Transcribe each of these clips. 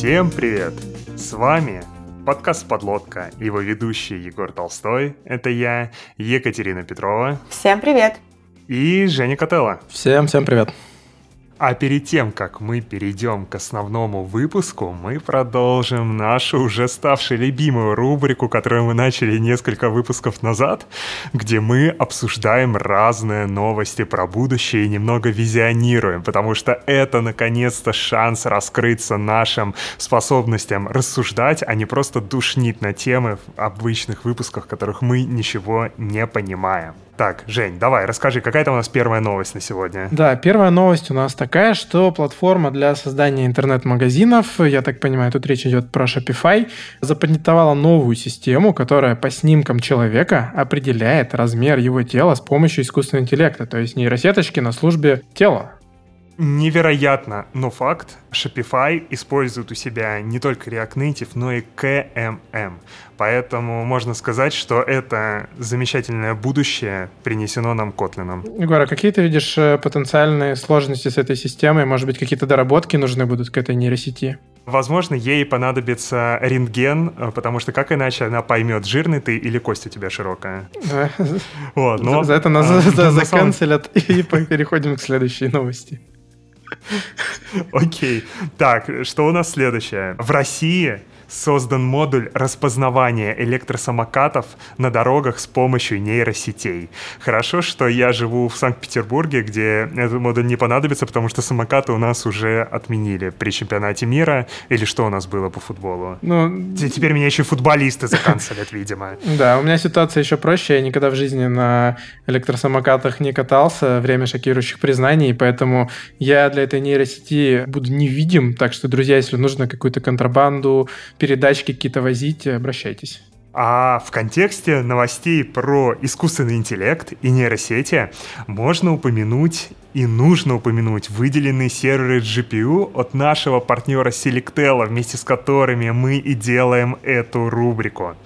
Всем привет! С вами подкаст «Подлодка», его ведущий Егор Толстой, это я, Екатерина Петрова. Всем привет! И Женя Котелло. Всем, всем привет! А перед тем, как мы перейдем к основному выпуску, мы продолжим нашу уже ставшую любимую рубрику, которую мы начали несколько выпусков назад, где мы обсуждаем разные новости про будущее и немного визионируем, потому что это, наконец-то, шанс раскрыться нашим способностям рассуждать, а не просто душнить на темы в обычных выпусках, в которых мы ничего не понимаем. Так, Жень, давай, расскажи, какая там у нас первая новость на сегодня? Да, первая новость у нас такая, что платформа для создания интернет-магазинов, я так понимаю, тут речь идет про Shopify, запатентовала новую систему, которая по снимкам человека определяет размер его тела с помощью искусственного интеллекта, то есть нейросеточки на службе тела. Невероятно, но факт, Shopify использует у себя не только React Native, но и KMM. Поэтому можно сказать, что это замечательное будущее принесено нам Котлином. Егор, а какие ты видишь э, потенциальные сложности с этой системой? Может быть, какие-то доработки нужны будут к этой нейросети? Возможно, ей понадобится рентген, э, потому что как иначе она поймет, жирный ты или кость у тебя широкая. Вот, но, за, это нас а, заканцелят, и переходим к следующей новости. Окей. Так, что у нас следующее? В России создан модуль распознавания электросамокатов на дорогах с помощью нейросетей. Хорошо, что я живу в Санкт-Петербурге, где этот модуль не понадобится, потому что самокаты у нас уже отменили при чемпионате мира. Или что у нас было по футболу? Ну, Теперь меня еще футболисты заканцелят, видимо. Да, у меня ситуация еще проще. Я никогда в жизни на электросамокатах не катался. Время шокирующих признаний, поэтому я для этой нейросети буду невидим. Так что, друзья, если нужно какую-то контрабанду, передачки какие-то возить, обращайтесь. А в контексте новостей про искусственный интеллект и нейросети можно упомянуть и нужно упомянуть выделенные серверы GPU от нашего партнера Selectel, вместе с которыми мы и делаем эту рубрику.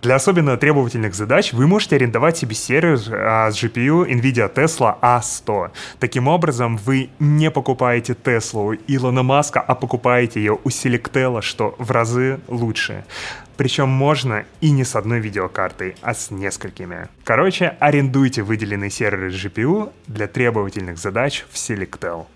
Для особенно требовательных задач вы можете арендовать себе сервер а, с GPU NVIDIA Tesla A100. Таким образом, вы не покупаете Tesla у Илона Маска, а покупаете ее у Selectel, что в разы лучше. Причем можно и не с одной видеокартой, а с несколькими. Короче, арендуйте выделенные серверы GPU для требовательных задач в Selectel.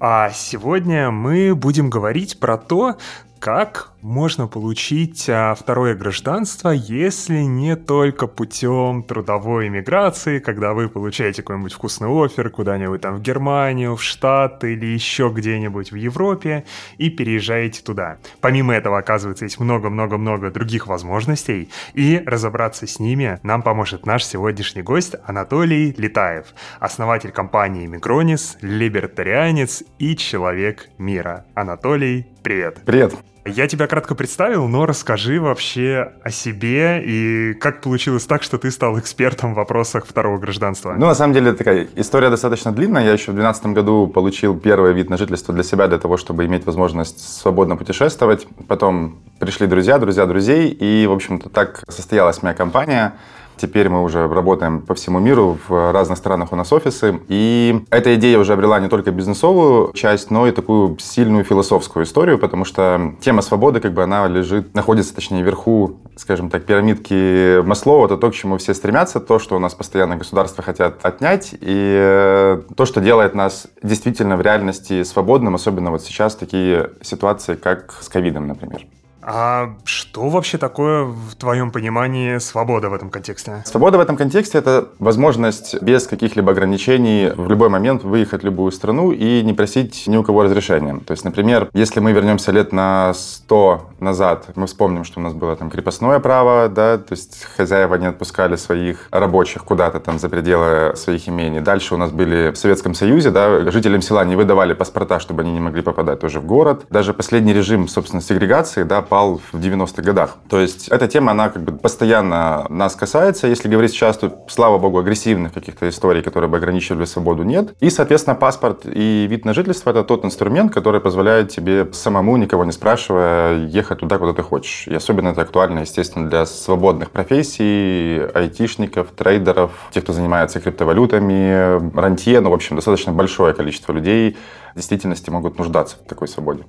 А сегодня мы будем говорить про то, как можно получить а, второе гражданство, если не только путем трудовой иммиграции, когда вы получаете какой-нибудь вкусный офер куда-нибудь там в Германию, в Штаты или еще где-нибудь в Европе и переезжаете туда. Помимо этого, оказывается, есть много-много-много других возможностей, и разобраться с ними нам поможет наш сегодняшний гость Анатолий Летаев, основатель компании Микронис, либертарианец и человек мира. Анатолий, привет. Привет. Я тебя кратко представил, но расскажи вообще о себе и как получилось так, что ты стал экспертом в вопросах второго гражданства. Ну, на самом деле, такая история достаточно длинная. Я еще в 2012 году получил первый вид на жительство для себя, для того, чтобы иметь возможность свободно путешествовать. Потом пришли друзья, друзья друзей, и, в общем-то, так состоялась моя компания. Теперь мы уже работаем по всему миру, в разных странах у нас офисы. И эта идея уже обрела не только бизнесовую часть, но и такую сильную философскую историю, потому что тема свободы, как бы она лежит, находится, точнее, вверху, скажем так, пирамидки Маслоу. Это то, к чему все стремятся, то, что у нас постоянно государства хотят отнять, и э, то, что делает нас действительно в реальности свободным, особенно вот сейчас такие ситуации, как с ковидом, например. А что вообще такое, в твоем понимании, свобода в этом контексте? Свобода в этом контексте — это возможность без каких-либо ограничений в любой момент выехать в любую страну и не просить ни у кого разрешения. То есть, например, если мы вернемся лет на 100 назад, мы вспомним, что у нас было там крепостное право, да, то есть хозяева не отпускали своих рабочих куда-то там за пределы своих имений. Дальше у нас были в Советском Союзе, да, жителям села не выдавали паспорта, чтобы они не могли попадать тоже в город. Даже последний режим, собственно, сегрегации, да, пал в 90-х годах. То есть эта тема, она как бы постоянно нас касается. Если говорить сейчас, то, слава богу, агрессивных каких-то историй, которые бы ограничивали свободу, нет. И, соответственно, паспорт и вид на жительство – это тот инструмент, который позволяет тебе самому, никого не спрашивая, ехать туда, куда ты хочешь. И особенно это актуально, естественно, для свободных профессий, айтишников, трейдеров, тех, кто занимается криптовалютами, рантье, ну, в общем, достаточно большое количество людей в действительности могут нуждаться в такой свободе.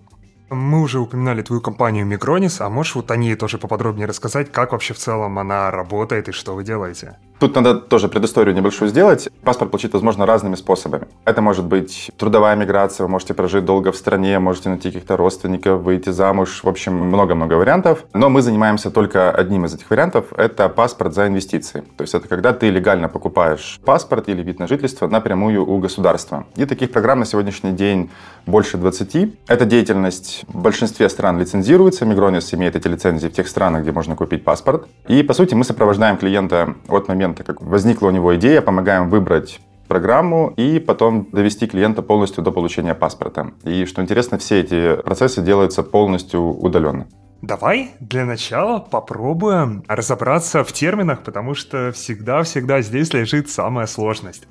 Мы уже упоминали твою компанию Микронис, а можешь вот о ней тоже поподробнее рассказать, как вообще в целом она работает и что вы делаете? Тут надо тоже предысторию небольшую сделать. Паспорт получить возможно разными способами. Это может быть трудовая миграция, вы можете прожить долго в стране, можете найти каких-то родственников, выйти замуж. В общем, много-много вариантов. Но мы занимаемся только одним из этих вариантов. Это паспорт за инвестиции. То есть это когда ты легально покупаешь паспорт или вид на жительство напрямую у государства. И таких программ на сегодняшний день больше 20. Эта деятельность в большинстве стран лицензируется. Мигронис имеет эти лицензии в тех странах, где можно купить паспорт. И, по сути, мы сопровождаем клиента от момента момента, как возникла у него идея, помогаем выбрать программу и потом довести клиента полностью до получения паспорта. И что интересно, все эти процессы делаются полностью удаленно. Давай для начала попробуем разобраться в терминах, потому что всегда-всегда здесь лежит самая сложность.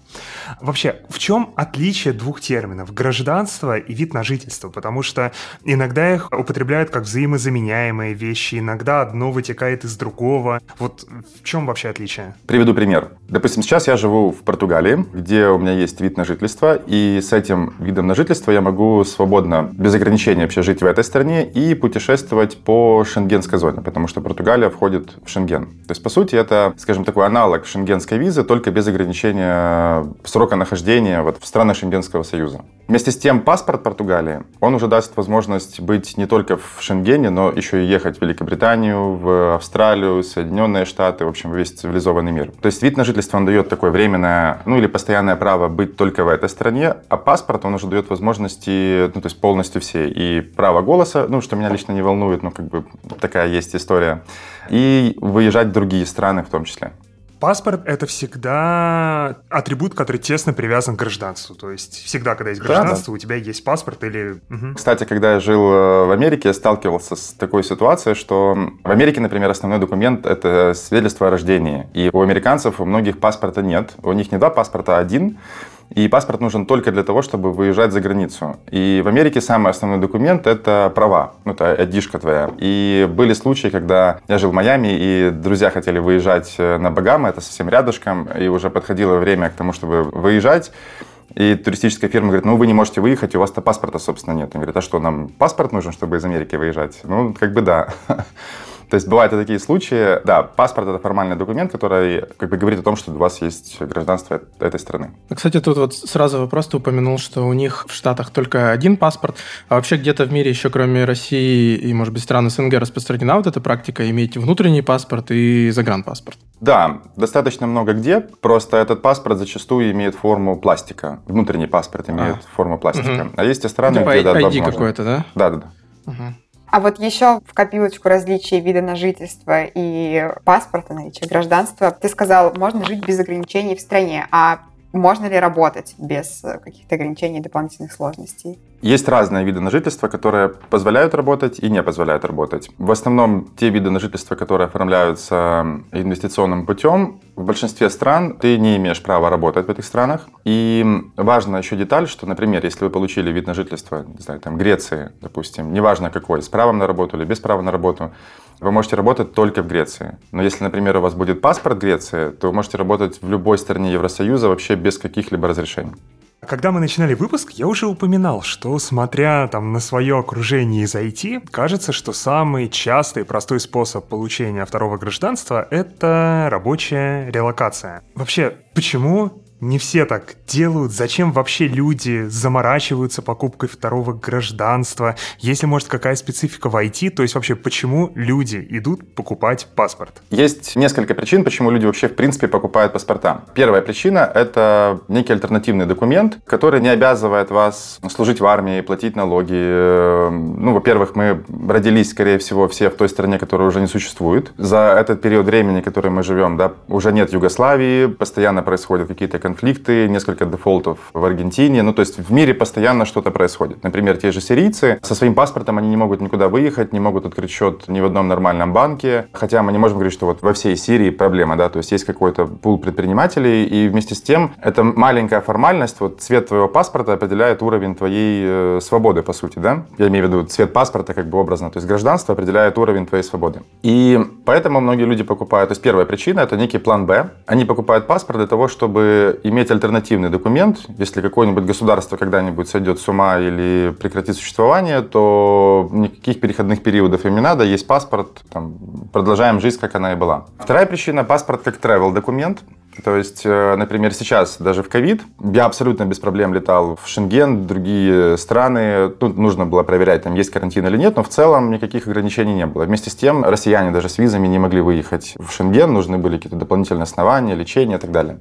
Вообще, в чем отличие двух терминов – гражданство и вид на жительство? Потому что иногда их употребляют как взаимозаменяемые вещи, иногда одно вытекает из другого. Вот в чем вообще отличие? Приведу пример. Допустим, сейчас я живу в Португалии, где у меня есть вид на жительство, и с этим видом на жительство я могу свободно, без ограничений вообще жить в этой стране и путешествовать по по шенгенской зоне, потому что Португалия входит в Шенген. То есть, по сути, это, скажем, такой аналог шенгенской визы, только без ограничения срока нахождения вот в странах Шенгенского союза. Вместе с тем, паспорт Португалии, он уже даст возможность быть не только в Шенгене, но еще и ехать в Великобританию, в Австралию, Соединенные Штаты, в общем, весь цивилизованный мир. То есть вид на жительство он дает такое временное, ну или постоянное право быть только в этой стране, а паспорт он уже дает возможности, ну то есть полностью все. И право голоса, ну что меня лично не волнует, ну как бы такая есть история. И выезжать в другие страны в том числе. Паспорт — это всегда атрибут, который тесно привязан к гражданству. То есть всегда, когда есть гражданство, да, да. у тебя есть паспорт или... Угу. Кстати, когда я жил э, в Америке, я сталкивался с такой ситуацией, что в Америке, например, основной документ — это свидетельство о рождении. И у американцев у многих паспорта нет. У них не два паспорта, а один — и паспорт нужен только для того, чтобы выезжать за границу. И в Америке самый основной документ – это права, ну, это одишка твоя. И были случаи, когда я жил в Майами, и друзья хотели выезжать э, на Багамы, это совсем рядышком, и уже подходило время к тому, чтобы выезжать. И туристическая фирма говорит, ну вы не можете выехать, у вас-то паспорта, собственно, нет. Он говорит, а что, нам паспорт нужен, чтобы из Америки выезжать? Ну, как бы да. То есть бывают и такие случаи. Да, паспорт — это формальный документ, который как бы говорит о том, что у вас есть гражданство этой страны. Кстати, тут вот сразу вопрос, ты упомянул, что у них в Штатах только один паспорт, а вообще где-то в мире еще кроме России и, может быть, стран СНГ распространена вот эта практика иметь внутренний паспорт и загранпаспорт? Да, достаточно много где. Просто этот паспорт зачастую имеет форму пластика. Внутренний паспорт имеет а. форму пластика. Угу. А есть и страны, типа где... Да, ID какой-то, да? Да, да, да. Угу. А вот еще в копилочку различий вида на жительство и паспорта, наличия гражданства, ты сказал, можно жить без ограничений в стране. А можно ли работать без каких-то ограничений и дополнительных сложностей? Есть разные виды на жительство, которые позволяют работать и не позволяют работать. В основном те виды на жительство, которые оформляются инвестиционным путем, в большинстве стран ты не имеешь права работать в этих странах. И важна еще деталь, что, например, если вы получили вид на жительство, не знаю, там, Греции, допустим, неважно какой, с правом на работу или без права на работу, вы можете работать только в Греции. Но если, например, у вас будет паспорт Греции, то вы можете работать в любой стране Евросоюза вообще без каких-либо разрешений. Когда мы начинали выпуск, я уже упоминал, что, смотря там на свое окружение из IT, кажется, что самый частый простой способ получения второго гражданства — это рабочая релокация. Вообще, почему не все так делают. Зачем вообще люди заморачиваются покупкой второго гражданства? Если, может, какая специфика в IT, то есть вообще почему люди идут покупать паспорт? Есть несколько причин, почему люди вообще в принципе покупают паспорта. Первая причина — это некий альтернативный документ, который не обязывает вас служить в армии, платить налоги. Ну, во-первых, мы родились, скорее всего, все в той стране, которая уже не существует. За этот период времени, который мы живем, да, уже нет Югославии, постоянно происходят какие-то конфликты, несколько дефолтов в Аргентине. Ну, то есть в мире постоянно что-то происходит. Например, те же сирийцы со своим паспортом они не могут никуда выехать, не могут открыть счет ни в одном нормальном банке. Хотя мы не можем говорить, что вот во всей Сирии проблема, да, то есть есть какой-то пул предпринимателей, и вместе с тем это маленькая формальность, вот цвет твоего паспорта определяет уровень твоей э, свободы, по сути, да. Я имею в виду цвет паспорта как бы образно, то есть гражданство определяет уровень твоей свободы. И поэтому многие люди покупают, то есть первая причина это некий план Б. Они покупают паспорт для того, чтобы иметь альтернативный документ. Если какое-нибудь государство когда-нибудь сойдет с ума или прекратит существование, то никаких переходных периодов им не надо. Есть паспорт, там, продолжаем жизнь, как она и была. Вторая причина – паспорт как travel документ. То есть, э, например, сейчас, даже в ковид, я абсолютно без проблем летал в Шенген, другие страны. Тут нужно было проверять, там есть карантин или нет, но в целом никаких ограничений не было. Вместе с тем, россияне даже с визами не могли выехать в Шенген, нужны были какие-то дополнительные основания, лечение и так далее.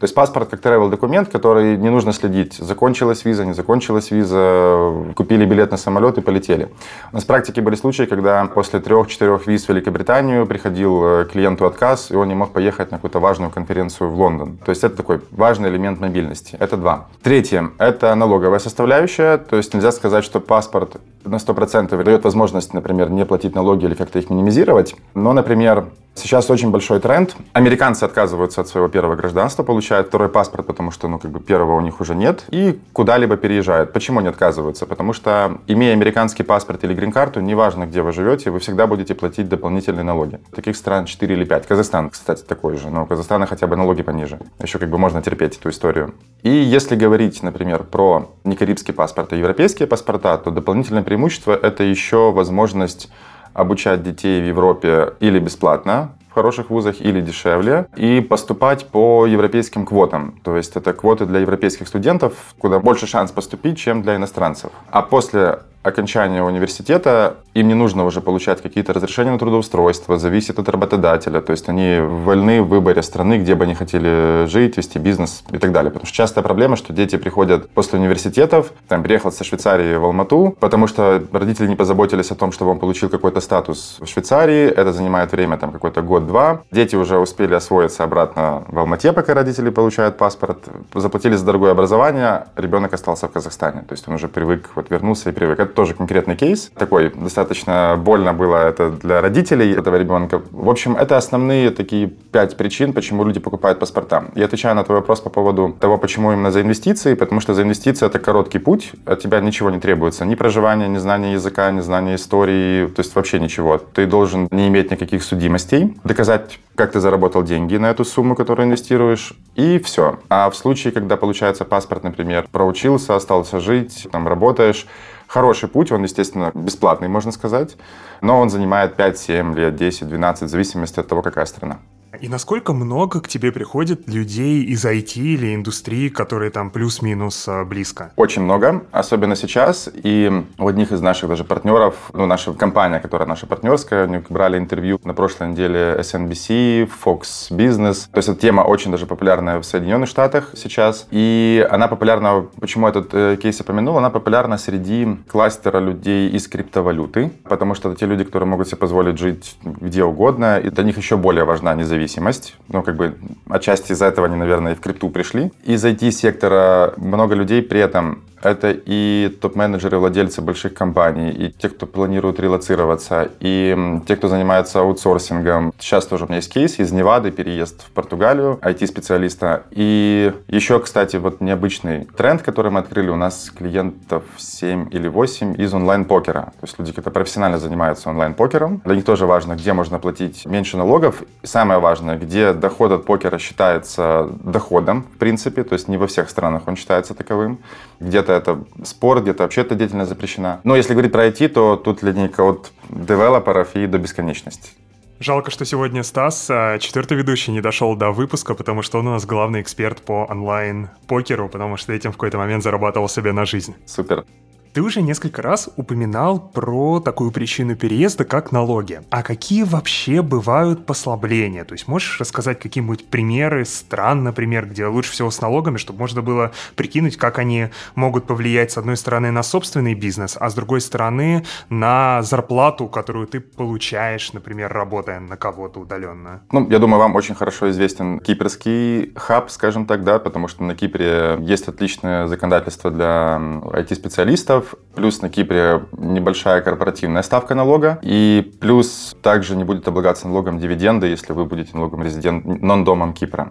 То есть паспорт как travel документ, который не нужно следить, закончилась виза, не закончилась виза, купили билет на самолет и полетели. У нас в практике были случаи, когда после трех-четырех виз в Великобританию приходил э, клиенту отказ, и он не мог поехать на какую-то важную конференцию в Лондон. То есть это такой важный элемент мобильности. Это два. Третье – это налоговая составляющая. То есть нельзя сказать, что паспорт на 100% дает возможность, например, не платить налоги или как-то их минимизировать. Но, например, Сейчас очень большой тренд. Американцы отказываются от своего первого гражданства, получают второй паспорт, потому что, ну, как бы первого у них уже нет, и куда-либо переезжают. Почему они отказываются? Потому что, имея американский паспорт или грин-карту, неважно, где вы живете, вы всегда будете платить дополнительные налоги. Таких стран 4 или 5. Казахстан, кстати, такой же, но у Казахстана хотя бы налоги пониже. Еще как бы можно терпеть эту историю. И если говорить, например, про не карибский паспорт, а европейские паспорта, то дополнительное преимущество – это еще возможность обучать детей в Европе или бесплатно, в хороших вузах или дешевле, и поступать по европейским квотам. То есть это квоты для европейских студентов, куда больше шанс поступить, чем для иностранцев. А после окончания университета им не нужно уже получать какие-то разрешения на трудоустройство, зависит от работодателя. То есть они вольны в выборе страны, где бы они хотели жить, вести бизнес и так далее. Потому что частая проблема, что дети приходят после университетов, там, приехал со Швейцарии в Алмату, потому что родители не позаботились о том, чтобы он получил какой-то статус в Швейцарии. Это занимает время, там, какой-то год-два. Дети уже успели освоиться обратно в Алмате, пока родители получают паспорт. Заплатили за дорогое образование, ребенок остался в Казахстане. То есть он уже привык, вот вернулся и привык тоже конкретный кейс. Такой достаточно больно было это для родителей этого ребенка. В общем, это основные такие пять причин, почему люди покупают паспорта. Я отвечаю на твой вопрос по поводу того, почему именно за инвестиции. Потому что за инвестиции это короткий путь, от тебя ничего не требуется. Ни проживания, ни знания языка, ни знания истории, то есть вообще ничего. Ты должен не иметь никаких судимостей, доказать, как ты заработал деньги на эту сумму, которую инвестируешь, и все. А в случае, когда получается паспорт, например, проучился, остался жить, там работаешь, Хороший путь, он, естественно, бесплатный, можно сказать, но он занимает 5, 7 лет, 10, 12, в зависимости от того, какая страна. И насколько много к тебе приходит людей из IT или индустрии, которые там плюс-минус а, близко? Очень много, особенно сейчас. И у одних из наших даже партнеров, ну, наша компания, которая наша партнерская, они брали интервью на прошлой неделе SNBC, Fox Business. То есть эта тема очень даже популярная в Соединенных Штатах сейчас. И она популярна, почему этот э, кейс упомянул, она популярна среди кластера людей из криптовалюты, потому что это те люди, которые могут себе позволить жить где угодно, и для них еще более важна независимость зависимость. Ну, как бы отчасти из-за этого они, наверное, и в крипту пришли. Из IT-сектора много людей при этом это и топ-менеджеры, владельцы больших компаний, и те, кто планирует релацироваться, и те, кто занимается аутсорсингом. Сейчас тоже у меня есть кейс из Невады, переезд в Португалию, IT-специалиста. И еще, кстати, вот необычный тренд, который мы открыли, у нас клиентов 7 или 8 из онлайн-покера. То есть люди, которые профессионально занимаются онлайн-покером. Для них тоже важно, где можно платить меньше налогов. И самое важное, где доход от покера считается доходом, в принципе, то есть не во всех странах он считается таковым. Где-то где-то это спорт, где-то вообще эта деятельность запрещена. Но если говорить про IT, то тут линейка от девелоперов и до бесконечности. Жалко, что сегодня Стас, а, четвертый ведущий, не дошел до выпуска, потому что он у нас главный эксперт по онлайн-покеру, потому что этим в какой-то момент зарабатывал себе на жизнь. Супер. Ты уже несколько раз упоминал про такую причину переезда, как налоги. А какие вообще бывают послабления? То есть можешь рассказать какие-нибудь примеры стран, например, где лучше всего с налогами, чтобы можно было прикинуть, как они могут повлиять, с одной стороны, на собственный бизнес, а с другой стороны, на зарплату, которую ты получаешь, например, работая на кого-то удаленно? Ну, я думаю, вам очень хорошо известен кипрский хаб, скажем так, да, потому что на Кипре есть отличное законодательство для IT-специалистов, налогов, плюс на Кипре небольшая корпоративная ставка налога, и плюс также не будет облагаться налогом дивиденды, если вы будете налогом резидент, нон-домом Кипра.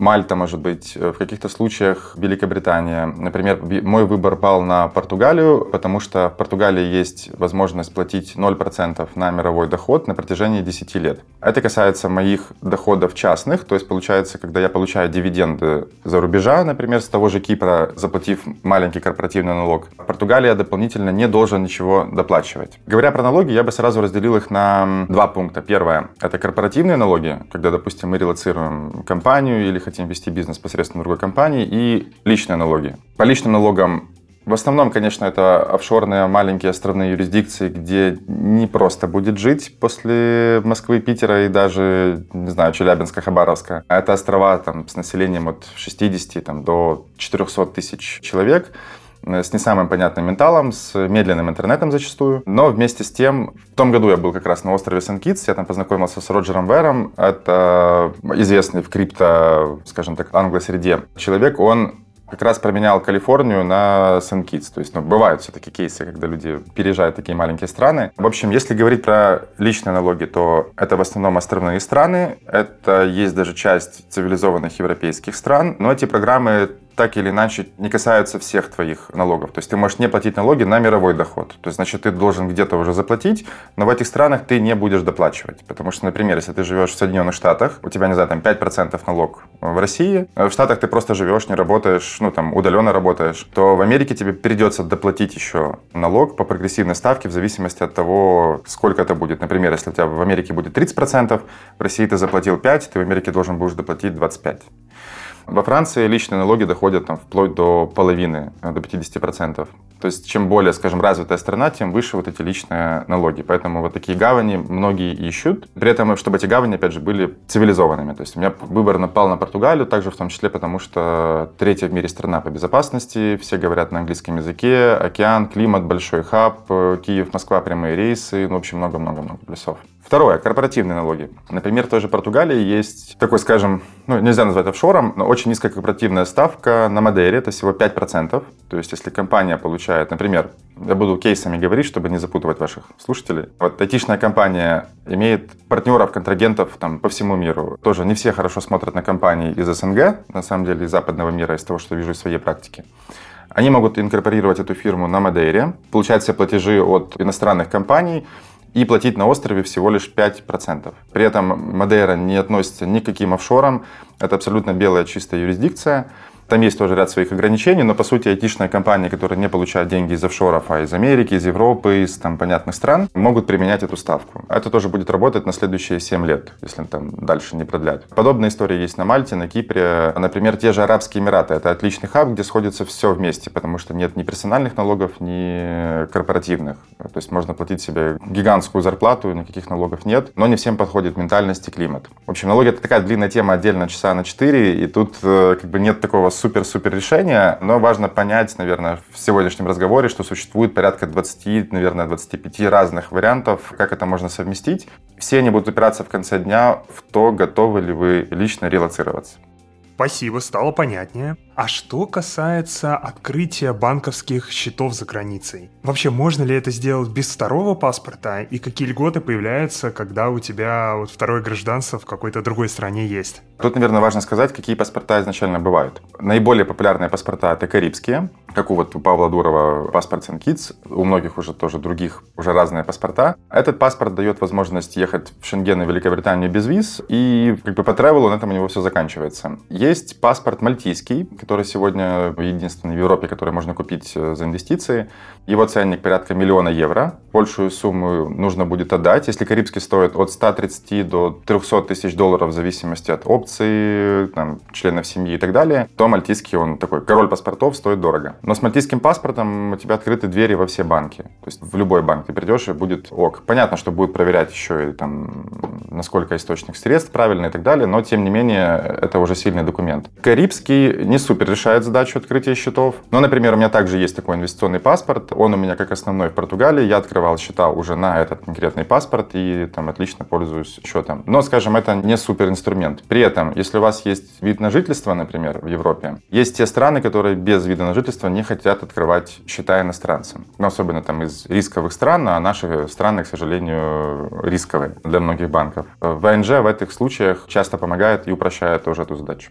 Мальта, может быть, в каких-то случаях Великобритания. Например, мой выбор пал на Португалию, потому что в Португалии есть возможность платить 0% на мировой доход на протяжении 10 лет. Это касается моих доходов частных, то есть получается, когда я получаю дивиденды за рубежа, например, с того же Кипра, заплатив маленький корпоративный налог, Португалия дополнительно не должен ничего доплачивать. Говоря про налоги, я бы сразу разделил их на два пункта. Первое – это корпоративные налоги, когда, допустим, мы релацируем компанию или хотим вести бизнес посредством другой компании, и личные налоги. По личным налогам в основном, конечно, это офшорные маленькие островные юрисдикции, где не просто будет жить после Москвы, Питера и даже, не знаю, Челябинска, Хабаровска. Это острова там, с населением от 60 там, до 400 тысяч человек с не самым понятным менталом, с медленным интернетом зачастую. Но вместе с тем, в том году я был как раз на острове Сен-Китс, я там познакомился с Роджером Вером. Это известный в крипто, скажем так, англосреде человек. Он как раз променял Калифорнию на Сен-Китс. То есть, ну, бывают все-таки кейсы, когда люди переезжают в такие маленькие страны. В общем, если говорить про личные налоги, то это в основном островные страны, это есть даже часть цивилизованных европейских стран, но эти программы так или иначе не касаются всех твоих налогов. То есть ты можешь не платить налоги на мировой доход. То есть, значит, ты должен где-то уже заплатить, но в этих странах ты не будешь доплачивать. Потому что, например, если ты живешь в Соединенных Штатах, у тебя, не знаю, там 5% налог в России, а в Штатах ты просто живешь, не работаешь, ну, там, удаленно работаешь, то в Америке тебе придется доплатить еще налог по прогрессивной ставке в зависимости от того, сколько это будет. Например, если у тебя в Америке будет 30%, в России ты заплатил 5%, ты в Америке должен будешь доплатить 25%. Во Франции личные налоги доходят там, вплоть до половины, э, до 50%. То есть чем более, скажем, развитая страна, тем выше вот эти личные налоги. Поэтому вот такие гавани многие ищут. При этом, чтобы эти гавани, опять же, были цивилизованными. То есть у меня выбор напал на Португалию, также в том числе потому, что третья в мире страна по безопасности, все говорят на английском языке, океан, климат, большой хаб, э, Киев, Москва, прямые рейсы, ну, в общем, много-много-много плюсов. Второе, корпоративные налоги. Например, в той же Португалии есть такой, скажем, ну, нельзя назвать офшором, но очень низкая корпоративная ставка на Мадейре, это всего 5%. То есть, если компания получает, например, я буду кейсами говорить, чтобы не запутывать ваших слушателей. Вот айтишная компания имеет партнеров, контрагентов там, по всему миру. Тоже не все хорошо смотрят на компании из СНГ, на самом деле из западного мира, из того, что вижу из своей практики. Они могут инкорпорировать эту фирму на Мадейре, получать все платежи от иностранных компаний, и платить на острове всего лишь 5%. При этом Мадейра не относится ни к каким офшорам, это абсолютно белая чистая юрисдикция. Там есть тоже ряд своих ограничений, но по сути айтишные компании, которые не получают деньги из офшоров, а из Америки, из Европы, из там понятных стран, могут применять эту ставку. Это тоже будет работать на следующие 7 лет, если там дальше не продлят. Подобная история есть на Мальте, на Кипре. Например, те же Арабские Эмираты. Это отличный хаб, где сходится все вместе, потому что нет ни персональных налогов, ни корпоративных. То есть можно платить себе гигантскую зарплату, никаких налогов нет, но не всем подходит ментальность и климат. В общем, налоги это такая длинная тема, отдельно часа на 4, и тут э, как бы нет такого супер-супер решения, но важно понять, наверное, в сегодняшнем разговоре, что существует порядка 20, наверное, 25 разных вариантов, как это можно совместить. Все они будут опираться в конце дня в то, готовы ли вы лично релацироваться. Спасибо, стало понятнее. А что касается открытия банковских счетов за границей? Вообще, можно ли это сделать без второго паспорта? И какие льготы появляются, когда у тебя вот второе гражданство в какой-то другой стране есть? Тут, наверное, важно сказать, какие паспорта изначально бывают. Наиболее популярные паспорта — это карибские, как у вот у Павла Дурова паспорт Сен-Китс, у многих уже тоже других уже разные паспорта. Этот паспорт дает возможность ехать в Шенген и Великобританию без виз, и как бы по тревелу на этом у него все заканчивается. Есть паспорт мальтийский, который сегодня единственный в Европе, который можно купить э, за инвестиции. Его ценник порядка миллиона евро. Большую сумму нужно будет отдать. Если карибский стоит от 130 до 300 тысяч долларов в зависимости от опций, там, членов семьи и так далее, то мальтийский, он такой король паспортов, стоит дорого. Но с мальтийским паспортом у тебя открыты двери во все банки. То есть в любой банк ты придешь и будет ок. Понятно, что будет проверять еще и там, насколько источник средств правильный и так далее, но тем не менее это уже сильный документ. Карибский не супер решает задачу открытия счетов. Но, например, у меня также есть такой инвестиционный паспорт. Он у меня как основной в Португалии. Я открывал счета уже на этот конкретный паспорт и там отлично пользуюсь счетом. Но, скажем, это не супер инструмент. При этом, если у вас есть вид на жительство, например, в Европе, есть те страны, которые без вида на жительство не хотят открывать счета иностранцам. Ну, особенно там из рисковых стран, а наши страны, к сожалению, рисковые для многих банков. ВНЖ в этих случаях часто помогает и упрощает тоже эту задачу.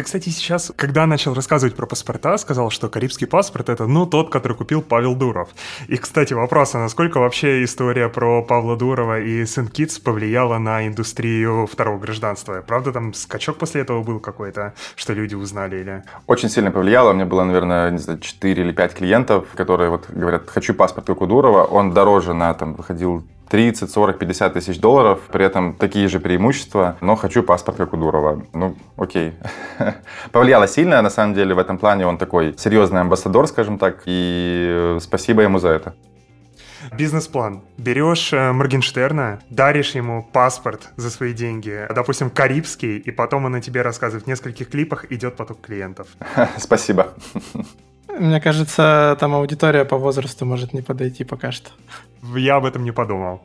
Ты, кстати, сейчас, когда начал рассказывать про паспорта, сказал, что карибский паспорт — это, ну, тот, который купил Павел Дуров. И, кстати, вопрос, а насколько вообще история про Павла Дурова и Сент-Китс повлияла на индустрию второго гражданства? Правда, там скачок после этого был какой-то, что люди узнали или... Очень сильно повлияло. У меня было, наверное, не знаю, 4 или 5 клиентов, которые вот говорят, хочу паспорт, как у Дурова. Он дороже на, там, выходил 30, 40, 50 тысяч долларов, при этом такие же преимущества, но хочу паспорт, как у Дурова. Ну, окей. Повлияло сильно, на самом деле, в этом плане он такой серьезный амбассадор, скажем так, и спасибо ему за это. Бизнес-план. Берешь э, Моргенштерна, даришь ему паспорт за свои деньги, допустим, карибский, и потом он на тебе рассказывает в нескольких клипах, идет поток клиентов. Спасибо. Мне кажется, там аудитория по возрасту может не подойти пока что. Я об этом не подумал.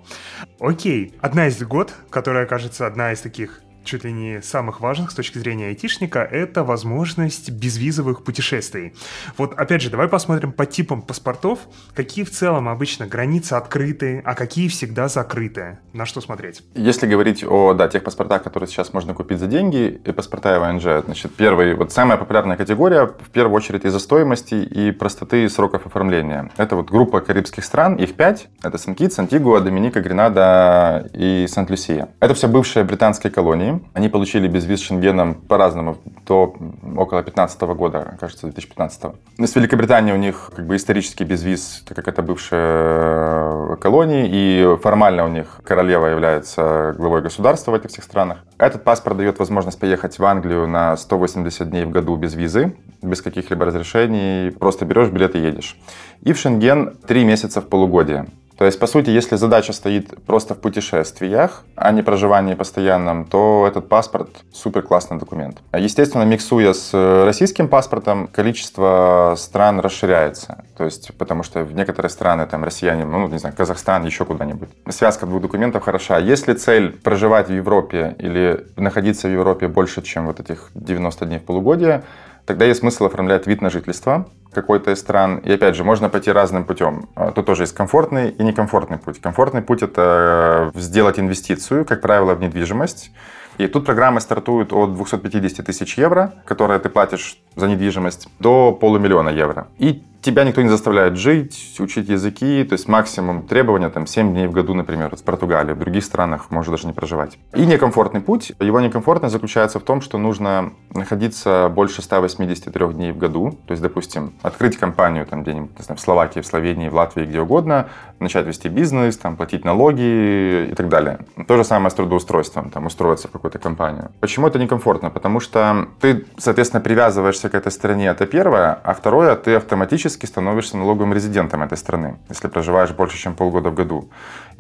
Окей, одна из год, которая, кажется, одна из таких чуть ли не самых важных с точки зрения айтишника, это возможность безвизовых путешествий. Вот опять же, давай посмотрим по типам паспортов, какие в целом обычно границы открыты, а какие всегда закрыты. На что смотреть? Если говорить о да, тех паспортах, которые сейчас можно купить за деньги, и паспорта ВНЖ, значит, первый, вот самая популярная категория, в первую очередь из-за стоимости и простоты сроков оформления. Это вот группа карибских стран, их пять. Это Сент-Китс, Антигуа, Доминика, Гренада и Сент-Люсия. Это все бывшие британские колонии. Они получили безвиз Шенгеном по-разному до около 15 года, кажется, 2015. С Великобританией у них как бы исторический безвиз, так как это бывшая колония, и формально у них королева является главой государства в этих всех странах. Этот паспорт дает возможность поехать в Англию на 180 дней в году без визы, без каких-либо разрешений, просто берешь билет и едешь. И в Шенген 3 месяца в полугодие. То есть, по сути, если задача стоит просто в путешествиях, а не проживании постоянном, то этот паспорт супер классный документ. Естественно, миксуя с российским паспортом, количество стран расширяется. То есть, потому что в некоторые страны, там, россияне, ну, не знаю, Казахстан, еще куда-нибудь. Связка двух документов хороша. Если цель проживать в Европе или находиться в Европе больше, чем вот этих 90 дней в полугодие, тогда есть смысл оформлять вид на жительство какой-то из стран. И опять же, можно пойти разным путем. А, тут тоже есть комфортный и некомфортный путь. Комфортный путь – это э, сделать инвестицию, как правило, в недвижимость. И тут программы стартуют от 250 тысяч евро, которые ты платишь за недвижимость, до полумиллиона евро. И тебя никто не заставляет жить, учить языки, то есть максимум требования там 7 дней в году, например, в Португалии, в других странах можно даже не проживать. И некомфортный путь, его некомфортность заключается в том, что нужно находиться больше 183 дней в году, то есть, допустим, открыть компанию там где-нибудь, не знаю, в Словакии, в Словении, в Латвии, где угодно, начать вести бизнес, там, платить налоги и так далее. То же самое с трудоустройством, там, устроиться в какую-то компанию. Почему это некомфортно? Потому что ты, соответственно, привязываешься к этой стране, это первое, а второе, ты автоматически автоматически становишься налоговым резидентом этой страны, если проживаешь больше, чем полгода в году.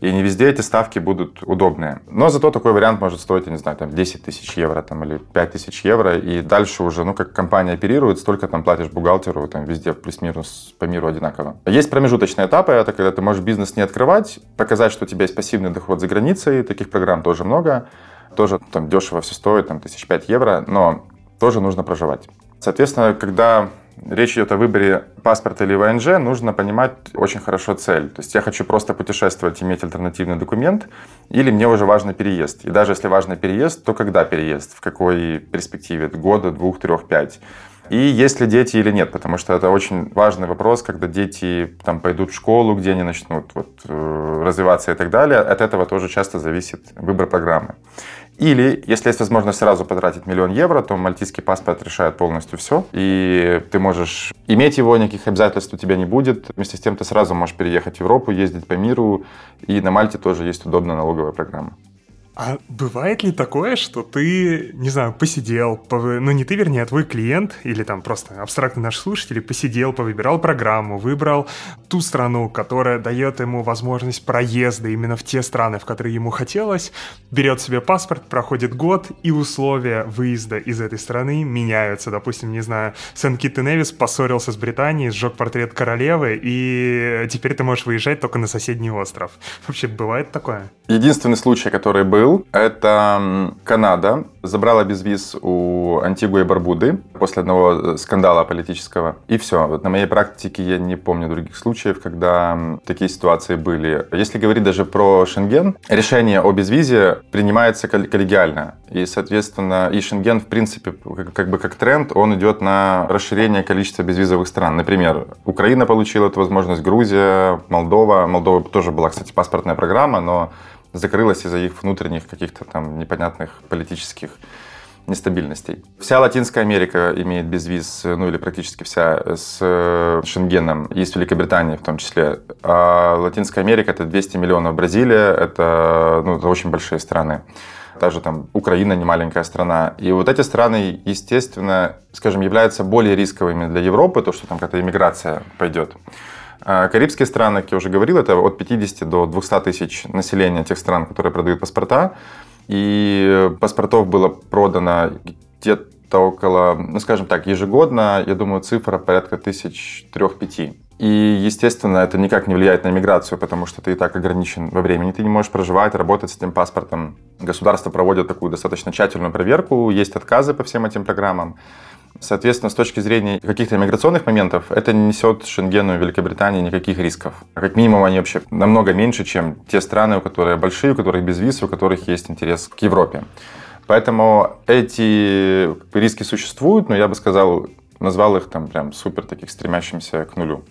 И не везде эти ставки будут удобные. Но зато такой вариант может стоить, я не знаю, там 10 тысяч евро там, или 5 тысяч евро. И дальше уже, ну, как компания оперирует, столько там платишь бухгалтеру, там везде плюс-минус по миру одинаково. Есть промежуточные этапы, это когда ты можешь бизнес не открывать, показать, что у тебя есть пассивный доход за границей, таких программ тоже много. Тоже там дешево все стоит, там тысяч пять евро, но тоже нужно проживать. Соответственно, когда речь идет о выборе паспорта или ВНЖ, нужно понимать очень хорошо цель. То есть я хочу просто путешествовать, иметь альтернативный документ, или мне уже важно переезд. И даже если важно переезд, то когда переезд, в какой перспективе, года, двух, трех, пять. И есть ли дети или нет, потому что это очень важный вопрос, когда дети там пойдут в школу, где они начнут вот, э, развиваться и так далее. От этого тоже часто зависит выбор программы. Или, если есть возможность сразу потратить миллион евро, то мальтийский паспорт решает полностью все. И ты можешь иметь его, никаких обязательств у тебя не будет. Вместе с тем ты сразу можешь переехать в Европу, ездить по миру. И на Мальте тоже есть удобная налоговая программа. А бывает ли такое, что ты, не знаю, посидел, пов... ну не ты, вернее, а твой клиент, или там просто абстрактный наш слушатель, посидел, повыбирал программу, выбрал ту страну, которая дает ему возможность проезда именно в те страны, в которые ему хотелось, берет себе паспорт, проходит год, и условия выезда из этой страны меняются. Допустим, не знаю, Сент-Кит и Невис поссорился с Британией, сжег портрет королевы, и теперь ты можешь выезжать только на соседний остров. Вообще, бывает такое? Единственный случай, который был, был. Это Канада забрала безвиз у Антигуа и Барбуды после одного э, скандала политического. И все. Вот на моей практике я не помню других случаев, когда такие ситуации были. Если говорить даже про Шенген, решение о безвизе принимается коллегиально. И, соответственно, и Шенген, в принципе, как бы как тренд, он идет на расширение количества безвизовых стран. Например, Украина получила эту возможность, Грузия, Молдова. Молдова тоже была, кстати, паспортная программа, но закрылась из-за их внутренних каких-то там непонятных политических нестабильностей. Вся Латинская Америка имеет безвиз, ну или практически вся, с э, Шенгеном, и с Великобританией в том числе. А Латинская Америка — это 200 миллионов Бразилия, это, ну, это очень большие страны. Даже там Украина не маленькая страна. И вот эти страны, естественно, скажем, являются более рисковыми для Европы, то, что там какая-то иммиграция пойдет. А карибские страны, как я уже говорил, это от 50 до 200 тысяч населения тех стран, которые продают паспорта. И паспортов было продано где-то около, ну скажем так, ежегодно, я думаю, цифра порядка тысяч трех-пяти. И, естественно, это никак не влияет на миграцию, потому что ты и так ограничен во времени. Ты не можешь проживать, работать с этим паспортом. Государство проводит такую достаточно тщательную проверку, есть отказы по всем этим программам. Соответственно, с точки зрения каких-то миграционных моментов, это не несет Шенгену и Великобритании никаких рисков. Как минимум, они вообще намного меньше, чем те страны, у которых большие, у которых без виз, у которых есть интерес к Европе. Поэтому эти риски существуют, но я бы сказал, назвал их там прям супер таких стремящимся к нулю.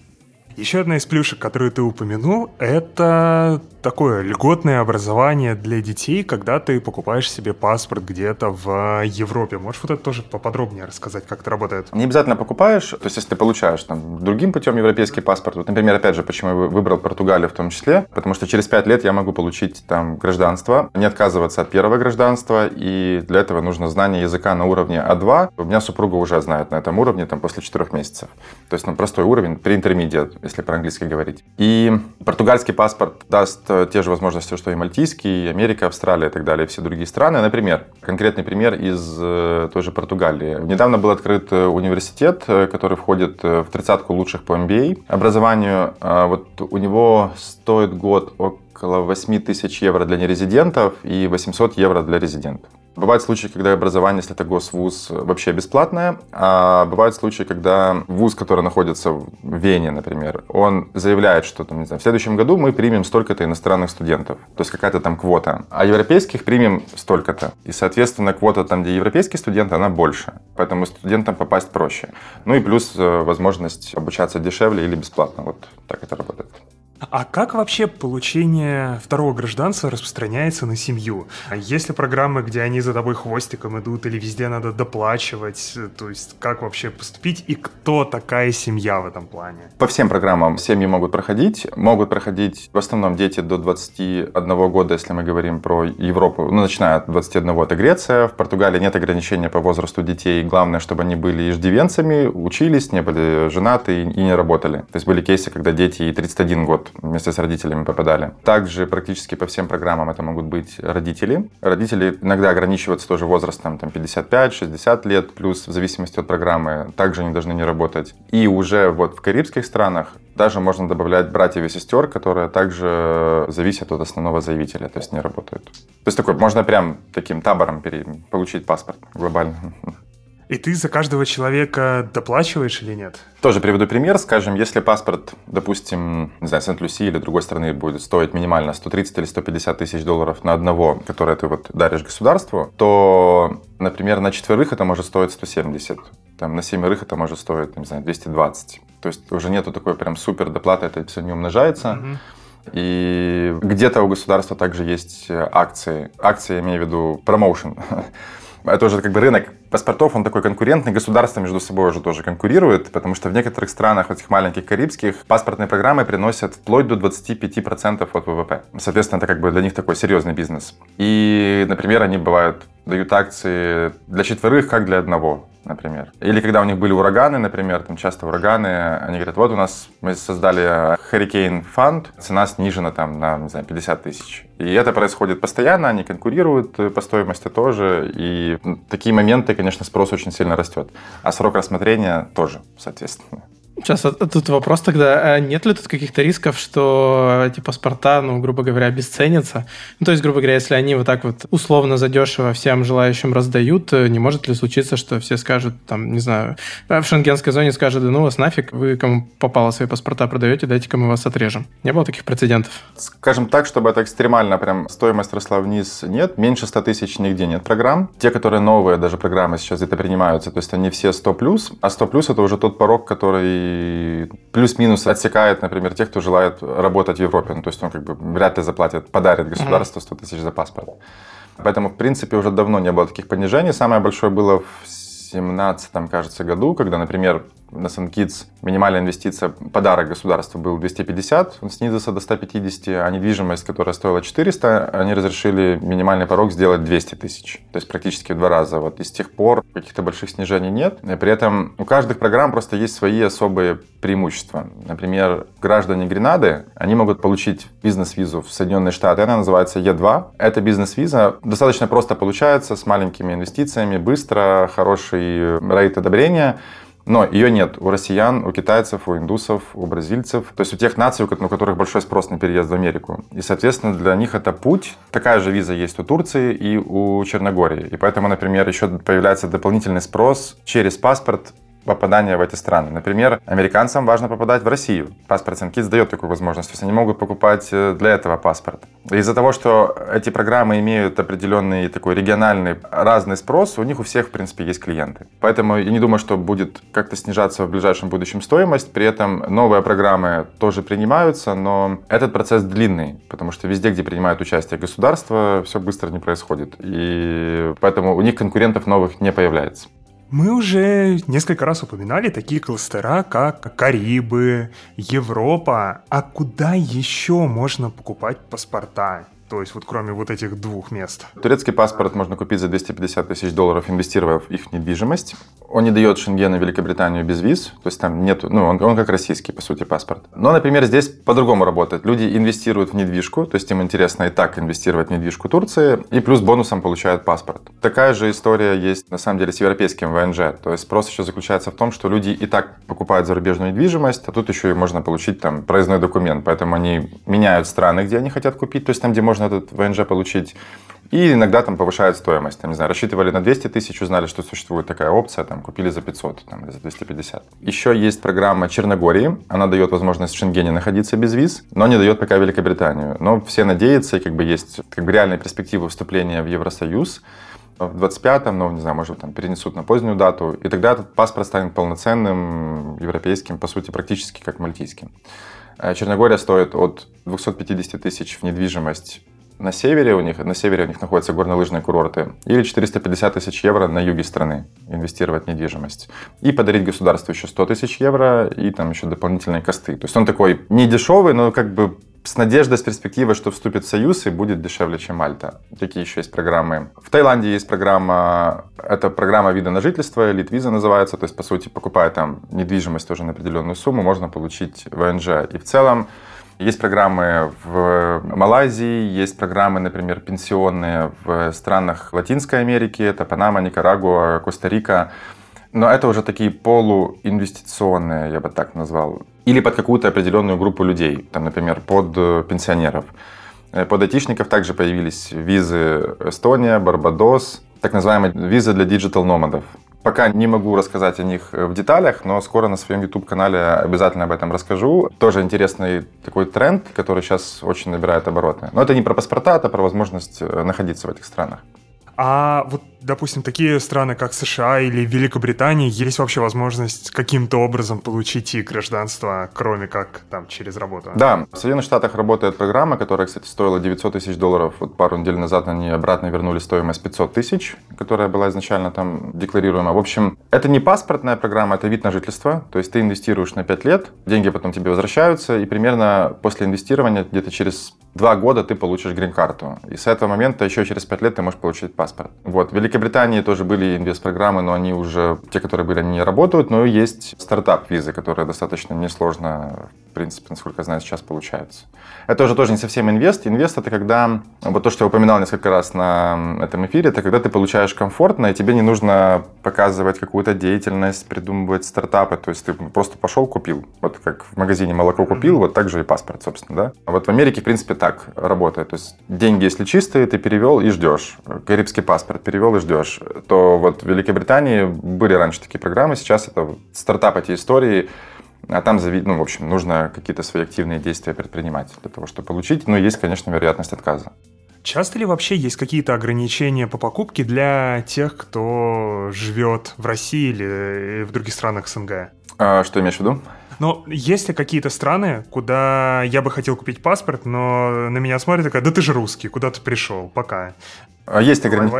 Еще одна из плюшек, которую ты упомянул, это такое льготное образование для детей, когда ты покупаешь себе паспорт где-то в Европе. Можешь вот это тоже поподробнее рассказать, как это работает? Не обязательно покупаешь, то есть если ты получаешь там другим путем европейский паспорт, вот, например, опять же, почему я выбрал Португалию в том числе, потому что через пять лет я могу получить там гражданство, не отказываться от первого гражданства, и для этого нужно знание языка на уровне А2. У меня супруга уже знает на этом уровне там после четырех месяцев. То есть ну, простой уровень, при интермедиат, если по-английски говорить. И португальский паспорт даст Э, те же возможности, что и мальтийский, и Америка, Австралия и так далее, все другие страны. Например, конкретный пример из э, той же Португалии. Недавно был открыт э, университет, который входит в тридцатку лучших по MBA образованию. Вот у него стоит год около 8 тысяч евро для нерезидентов и 800 евро для резидентов. Бывают случаи, когда образование, если это госвуз, вообще бесплатное, а бывают случаи, когда вуз, который находится в Вене, например, он заявляет, что там, не знаю, в следующем году мы примем столько-то иностранных студентов, то есть какая-то там квота, а европейских примем столько-то. И, соответственно, квота там, где европейские студенты, она больше, поэтому студентам попасть проще. Ну и плюс э, возможность обучаться дешевле или бесплатно, вот так это работает. А как вообще получение второго гражданства распространяется на семью? Есть ли программы, где они за тобой хвостиком идут, или везде надо доплачивать? То есть как вообще поступить, и кто такая семья в этом плане? По всем программам семьи могут проходить. Могут проходить в основном дети до 21 года, если мы говорим про Европу. Ну, начиная от 21, это Греция. В Португалии нет ограничения по возрасту детей. Главное, чтобы они были иждивенцами, учились, не были женаты и не работали. То есть были кейсы, когда дети и 31 год вместе с родителями попадали. Также практически по всем программам это могут быть родители. Родители иногда ограничиваются тоже возрастом там 55-60 лет, плюс в зависимости от программы также они должны не работать. И уже вот в карибских странах даже можно добавлять братьев и сестер, которые также зависят от основного заявителя, то есть не работают. То есть такой, можно прям таким табором получить паспорт глобально. И ты за каждого человека доплачиваешь или нет? Тоже приведу пример. Скажем, если паспорт, допустим, не знаю, Сент-Люси или другой страны будет стоить минимально 130 или 150 тысяч долларов на одного, которое ты вот даришь государству, то, например, на четверых это может стоить 170. Там, на семерых это может стоить, не знаю, 220. То есть уже нету такой прям супер доплаты, это все не умножается. Mm-hmm. И где-то у государства также есть акции. Акции, я имею в виду промоушен. это уже как бы рынок паспортов, он такой конкурентный, государства между собой уже тоже конкурируют, потому что в некоторых странах, вот этих маленьких карибских, паспортные программы приносят вплоть до 25% от ВВП. Соответственно, это как бы для них такой серьезный бизнес. И, например, они бывают, дают акции для четверых, как для одного например. Или когда у них были ураганы, например, там часто ураганы, они говорят, вот у нас мы создали Hurricane Fund, цена снижена там на, не знаю, 50 тысяч. И это происходит постоянно, они конкурируют по стоимости тоже, и такие моменты, конечно, спрос очень сильно растет. А срок рассмотрения тоже, соответственно. Сейчас, а, а тут вопрос тогда, а нет ли тут каких-то рисков, что эти паспорта, ну, грубо говоря, обесценятся? Ну, то есть, грубо говоря, если они вот так вот условно задешево всем желающим раздают, э, не может ли случиться, что все скажут, там, не знаю, в шенгенской зоне скажут, да ну вас нафиг, вы кому попало свои паспорта продаете, дайте-ка мы вас отрежем. Не было таких прецедентов? Скажем так, чтобы это экстремально прям стоимость росла вниз, нет. Меньше 100 тысяч нигде нет программ. Те, которые новые, даже программы сейчас где-то принимаются, то есть они все 100 плюс, а 100 плюс это уже тот порог, который плюс-минус отсекает, например, тех, кто желает работать в Европе. Ну, то есть он как бы вряд ли заплатит, подарит государству 100 тысяч за паспорт. Поэтому, в принципе, уже давно не было таких понижений. Самое большое было в 2017, кажется, году, когда, например, на SunKids минимальная инвестиция, подарок государству был 250, он снизился до 150, а недвижимость, которая стоила 400, они разрешили минимальный порог сделать 200 тысяч. То есть практически в два раза. Вот и с тех пор каких-то больших снижений нет. И при этом у каждых программ просто есть свои особые преимущества. Например, граждане Гренады, они могут получить бизнес-визу в Соединенные Штаты, она называется Е2. Эта бизнес-виза достаточно просто получается, с маленькими инвестициями, быстро, хороший рейт одобрения. Но ее нет у россиян, у китайцев, у индусов, у бразильцев. То есть у тех наций, у которых большой спрос на переезд в Америку. И, соответственно, для них это путь. Такая же виза есть у Турции и у Черногории. И поэтому, например, еще появляется дополнительный спрос через паспорт попадания в эти страны. Например, американцам важно попадать в Россию. Паспорт SunKids дает такую возможность. То есть они могут покупать э, для этого паспорт. Из-за того, что эти программы имеют определенный такой региональный разный спрос, у них у всех, в принципе, есть клиенты. Поэтому я не думаю, что будет как-то снижаться в ближайшем будущем стоимость. При этом новые программы тоже принимаются, но этот процесс длинный, потому что везде, где принимают участие государство, все быстро не происходит. И поэтому у них конкурентов новых не появляется. Мы уже несколько раз упоминали такие кластера, как Карибы, Европа. А куда еще можно покупать паспорта? То есть вот кроме вот этих двух мест. Турецкий паспорт можно купить за 250 тысяч долларов, инвестируя в их недвижимость. Он не дает Шенген и Великобританию без виз, то есть там нет, ну он, он как российский, по сути, паспорт. Но, например, здесь по-другому работает. Люди инвестируют в недвижку, то есть им интересно и так инвестировать в недвижку Турции, и плюс бонусом получают паспорт. Такая же история есть, на самом деле, с европейским ВНЖ. То есть спрос еще заключается в том, что люди и так покупают зарубежную недвижимость, а тут еще и можно получить там проездной документ, поэтому они меняют страны, где они хотят купить, то есть там, где можно этот ВНЖ получить. И иногда там повышают стоимость. Там, не знаю, рассчитывали на 200 тысяч, узнали, что существует такая опция, там, купили за 500 там, или за 250. Еще есть программа Черногории. Она дает возможность в Шенгене находиться без виз, но не дает пока Великобританию. Но все надеются, как бы есть как бы реальные перспективы вступления в Евросоюз в 25-м, ну, не знаю, может, там перенесут на позднюю дату, и тогда этот паспорт станет полноценным, европейским, по сути, практически как мальтийским. Э, Черногория стоит от 250 тысяч в недвижимость на севере у них, на севере у них находятся горнолыжные курорты, или 450 тысяч евро на юге страны инвестировать в недвижимость. И подарить государству еще 100 тысяч евро и там еще дополнительные косты. То есть он такой не дешевый, но как бы с надеждой, с перспективой, что вступит в Союз и будет дешевле, чем Мальта. Такие еще есть программы. В Таиланде есть программа, это программа вида на жительство, элит виза называется, то есть, по сути, покупая там недвижимость тоже на определенную сумму, можно получить ВНЖ. И в целом есть программы в Малайзии, есть программы, например, пенсионные в странах Латинской Америки, это Панама, Никарагуа, Коста-Рика. Но это уже такие полуинвестиционные, я бы так назвал. Или под какую-то определенную группу людей, там, например, под пенсионеров. Под айтишников также появились визы Эстония, Барбадос, так называемые визы для digital nomad ов. Пока не могу рассказать о них э, в деталях, но скоро на своем YouTube-канале обязательно об этом расскажу. Тоже интересный такой тренд, который сейчас очень набирает обороты. Но это не про паспорта, это про возможность э, находиться в этих странах. А вот допустим, такие страны, как США или Великобритания, есть вообще возможность каким-то образом получить и гражданство, кроме как там через работу? Да, в Соединенных Штатах работает программа, которая, кстати, стоила 900 тысяч долларов. Вот пару недель назад они обратно вернули стоимость 500 тысяч, которая была изначально там декларируема. В общем, это не паспортная программа, это вид на жительство. То есть ты инвестируешь на 5 лет, деньги потом тебе возвращаются, и примерно после инвестирования, где-то через два года ты получишь грин-карту. И с этого момента еще через 5 лет ты можешь получить паспорт. Вот. В Великобритании тоже были инвест-программы, но они уже, те, которые были, они не работают, но есть стартап-визы, которые достаточно несложно принципе, насколько я знаю, сейчас получается. Это уже тоже не совсем инвест. Инвест — это когда, вот то, что я упоминал несколько раз на этом эфире, это когда ты получаешь комфортно, и тебе не нужно показывать какую-то деятельность, придумывать стартапы. То есть ты просто пошел, купил. Вот как в магазине молоко купил, вот так же и паспорт, собственно, да. А вот в Америке, в принципе, так работает. То есть деньги, если чистые, ты перевел и ждешь. Карибский паспорт перевел и ждешь. То вот в Великобритании были раньше такие программы, сейчас это стартап эти истории, а там, ну, в общем, нужно какие-то свои активные действия предпринимать для того, чтобы получить. Но есть, конечно, вероятность отказа. Часто ли вообще есть какие-то ограничения по покупке для тех, кто живет в России или в других странах СНГ? А, что имеешь в виду? Но есть ли какие-то страны, куда я бы хотел купить паспорт, но на меня смотрят такая, да ты же русский, куда ты пришел, пока. А есть, ограни...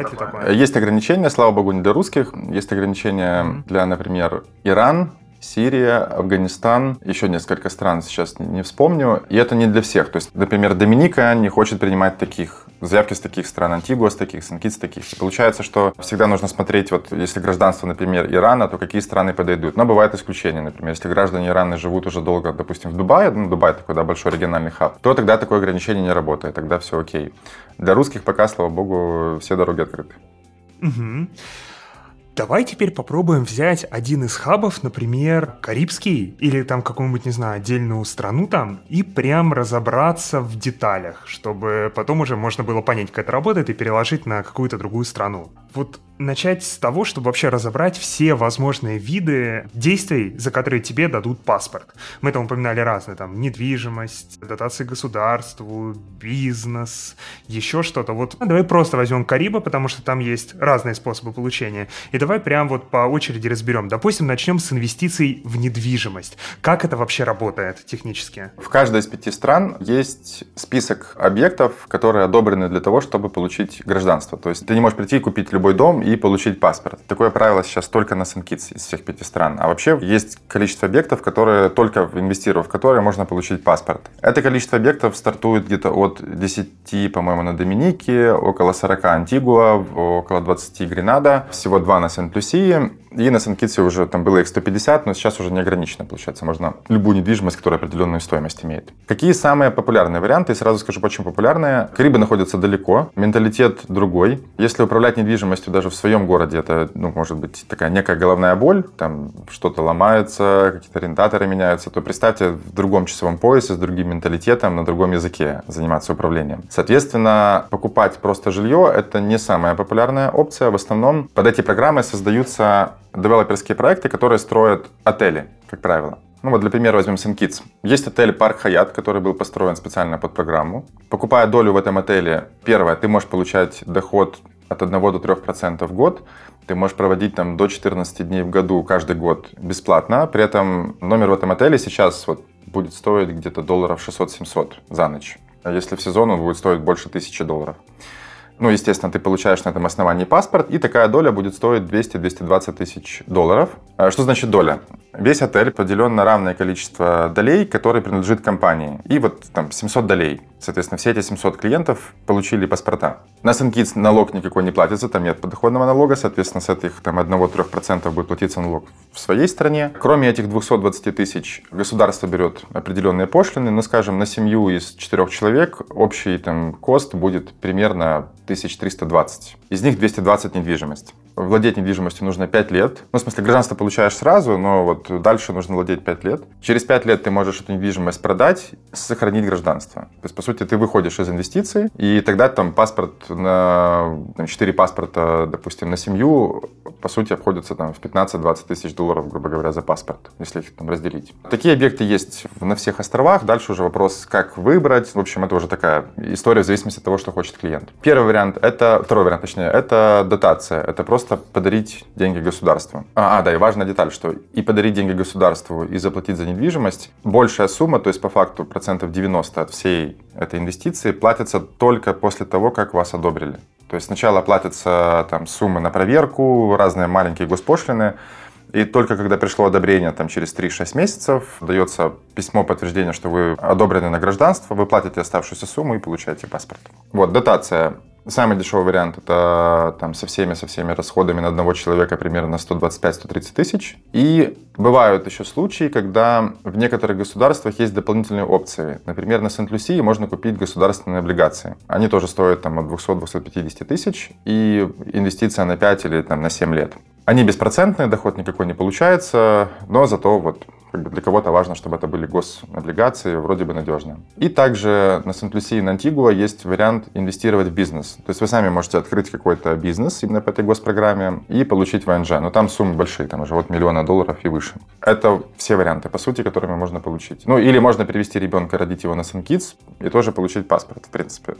есть ограничения, слава богу, не для русских. Есть ограничения mm-hmm. для, например, Иран, Сирия, Афганистан, еще несколько стран сейчас не вспомню. И это не для всех. То есть, например, Доминика не хочет принимать таких заявки с таких стран, Антигуа с таких, Санкит с таких. И получается, что всегда нужно смотреть, вот если гражданство, например, Ирана, то какие страны подойдут. Но бывают исключения. Например, если граждане Ирана живут уже долго, допустим, в Дубае, ну, Дубай такой, да, большой региональный хаб, то тогда такое ограничение не работает, тогда все окей. Для русских пока, слава богу, все дороги открыты. Угу. Давай теперь попробуем взять один из хабов, например, Карибский или там какую-нибудь, не знаю, отдельную страну там, и прям разобраться в деталях, чтобы потом уже можно было понять, как это работает, и переложить на какую-то другую страну. Вот начать с того, чтобы вообще разобрать все возможные виды действий, за которые тебе дадут паспорт. Мы там упоминали разные, там, недвижимость, дотации государству, бизнес, еще что-то. Вот давай просто возьмем Карибы, потому что там есть разные способы получения. И давай прям вот по очереди разберем. Допустим, начнем с инвестиций в недвижимость. Как это вообще работает технически? В каждой из пяти стран есть список объектов, которые одобрены для того, чтобы получить гражданство. То есть ты не можешь прийти и купить любой дом и получить паспорт. Такое правило сейчас только на Сенкитс из всех пяти стран. А вообще есть количество объектов, которые только инвестировав в которые можно получить паспорт. Это количество объектов стартует где-то от 10, по-моему, на Доминике, около 40 Антигуа, около 20 Гренада, всего два на Сент-Люсии. И на Сент-Китсе уже там было их 150, но сейчас уже не ограничено, получается. Можно любую недвижимость, которая определенную стоимость имеет. Какие самые популярные варианты? И сразу скажу, почему популярные. Карибы находятся далеко, менталитет другой. Если управлять недвижимостью даже в своем городе, это, ну, может быть, такая некая головная боль, там что-то ломается, какие-то арендаторы меняются, то представьте в другом часовом поясе, с другим менталитетом, на другом языке заниматься управлением. Соответственно, покупать просто жилье – это не самая популярная опция. В основном под эти программы создаются девелоперские проекты, которые строят отели, как правило. Ну вот для примера возьмем St. Есть отель Парк Хаят, который был построен специально под программу. Покупая долю в этом отеле, первое, ты можешь получать доход от 1 до 3% в год. Ты можешь проводить там до 14 дней в году каждый год бесплатно. При этом номер в этом отеле сейчас вот будет стоить где-то долларов 600-700 за ночь. А если в сезон он будет стоить больше 1000 долларов. Ну, естественно, ты получаешь на этом основании паспорт, и такая доля будет стоить 200-220 тысяч долларов. А что значит доля? Весь отель поделен на равное количество долей, которые принадлежит компании. И вот там 700 долей. Соответственно, все эти 700 клиентов получили паспорта. На SunKids налог никакой не платится, там нет подоходного налога, соответственно, с этих там 1-3% будет платиться налог в своей стране. Кроме этих 220 тысяч, государство берет определенные пошлины, ну, скажем, на семью из четырех человек общий там кост будет примерно 1320. Из них 220 недвижимость владеть недвижимостью нужно 5 лет. Ну, в смысле, гражданство получаешь сразу, но вот дальше нужно владеть 5 лет. Через 5 лет ты можешь эту недвижимость продать, сохранить гражданство. То есть, по сути, ты выходишь из инвестиций, и тогда там паспорт на там, 4 паспорта, допустим, на семью, по сути, обходится там в 15-20 тысяч долларов, грубо говоря, за паспорт, если их там разделить. Такие объекты есть на всех островах. Дальше уже вопрос, как выбрать. В общем, это уже такая история в зависимости от того, что хочет клиент. Первый вариант, это, второй вариант, точнее, это дотация. Это просто подарить деньги государству. А, а, да, и важная деталь, что и подарить деньги государству, и заплатить за недвижимость, большая сумма, то есть по факту процентов 90 от всей этой инвестиции, платится только после того, как вас одобрили. То есть сначала платятся там суммы на проверку, разные маленькие госпошлины, и только когда пришло одобрение, там, через 3-6 месяцев, дается письмо подтверждения, что вы одобрены на гражданство, вы платите оставшуюся сумму и получаете паспорт. Вот, дотация Самый дешевый вариант это там со всеми, со всеми расходами на одного человека примерно 125-130 тысяч. И бывают еще случаи, когда в некоторых государствах есть дополнительные опции. Например, на Сент-Люсии можно купить государственные облигации. Они тоже стоят там от 200-250 тысяч и инвестиция на 5 или там на 7 лет. Они беспроцентные, доход никакой не получается, но зато вот как бы для кого-то важно, чтобы это были гособлигации, вроде бы надежные. И также на Сент-Люсии и на Антигуа есть вариант инвестировать в бизнес. То есть вы сами можете открыть какой-то бизнес именно по этой госпрограмме и получить ВНЖ. Но там суммы большие, там уже вот миллиона долларов и выше. Это все варианты, по сути, которыми можно получить. Ну, или можно перевести ребенка, родить его на SunKids и тоже получить паспорт, в принципе.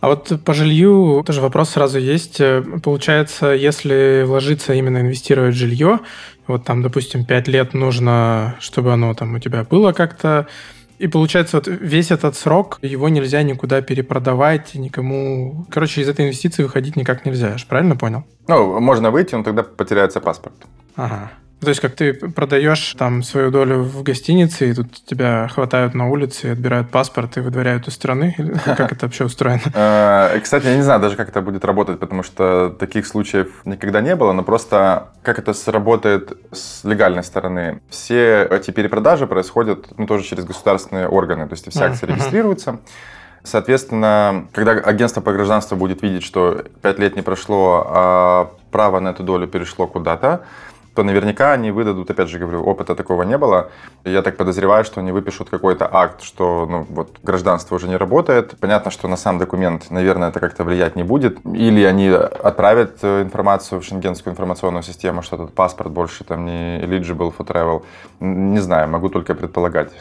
А вот по жилью тоже вопрос сразу есть. Получается, если вложиться именно инвестировать в жилье, вот там, допустим, 5 лет нужно, чтобы оно там у тебя было как-то, и получается, вот весь этот срок, его нельзя никуда перепродавать, никому... Короче, из этой инвестиции выходить никак нельзя, я же правильно понял? Ну, можно выйти, но тогда потеряется паспорт. Ага. То есть, как ты продаешь там свою долю в гостинице, и тут тебя хватают на улице, отбирают паспорт и выдворяют из страны? Или как это вообще устроено? Э, кстати, я не знаю даже, как это будет работать, потому что таких случаев никогда не было, но просто как это сработает с легальной стороны. Все эти перепродажи происходят ну, тоже через государственные органы, то есть все акции регистрируются. Соответственно, когда агентство по гражданству будет видеть, что 5 лет не прошло, а право на эту долю перешло куда-то, то наверняка они выдадут, опять же говорю, опыта такого не было. Я так подозреваю, что они выпишут какой-то акт, что ну, вот, гражданство уже не работает. Понятно, что на сам документ, наверное, это как-то влиять не будет. Или они отправят э, информацию в шенгенскую информационную систему, что этот паспорт больше там не eligible for travel. Не знаю, могу только предполагать.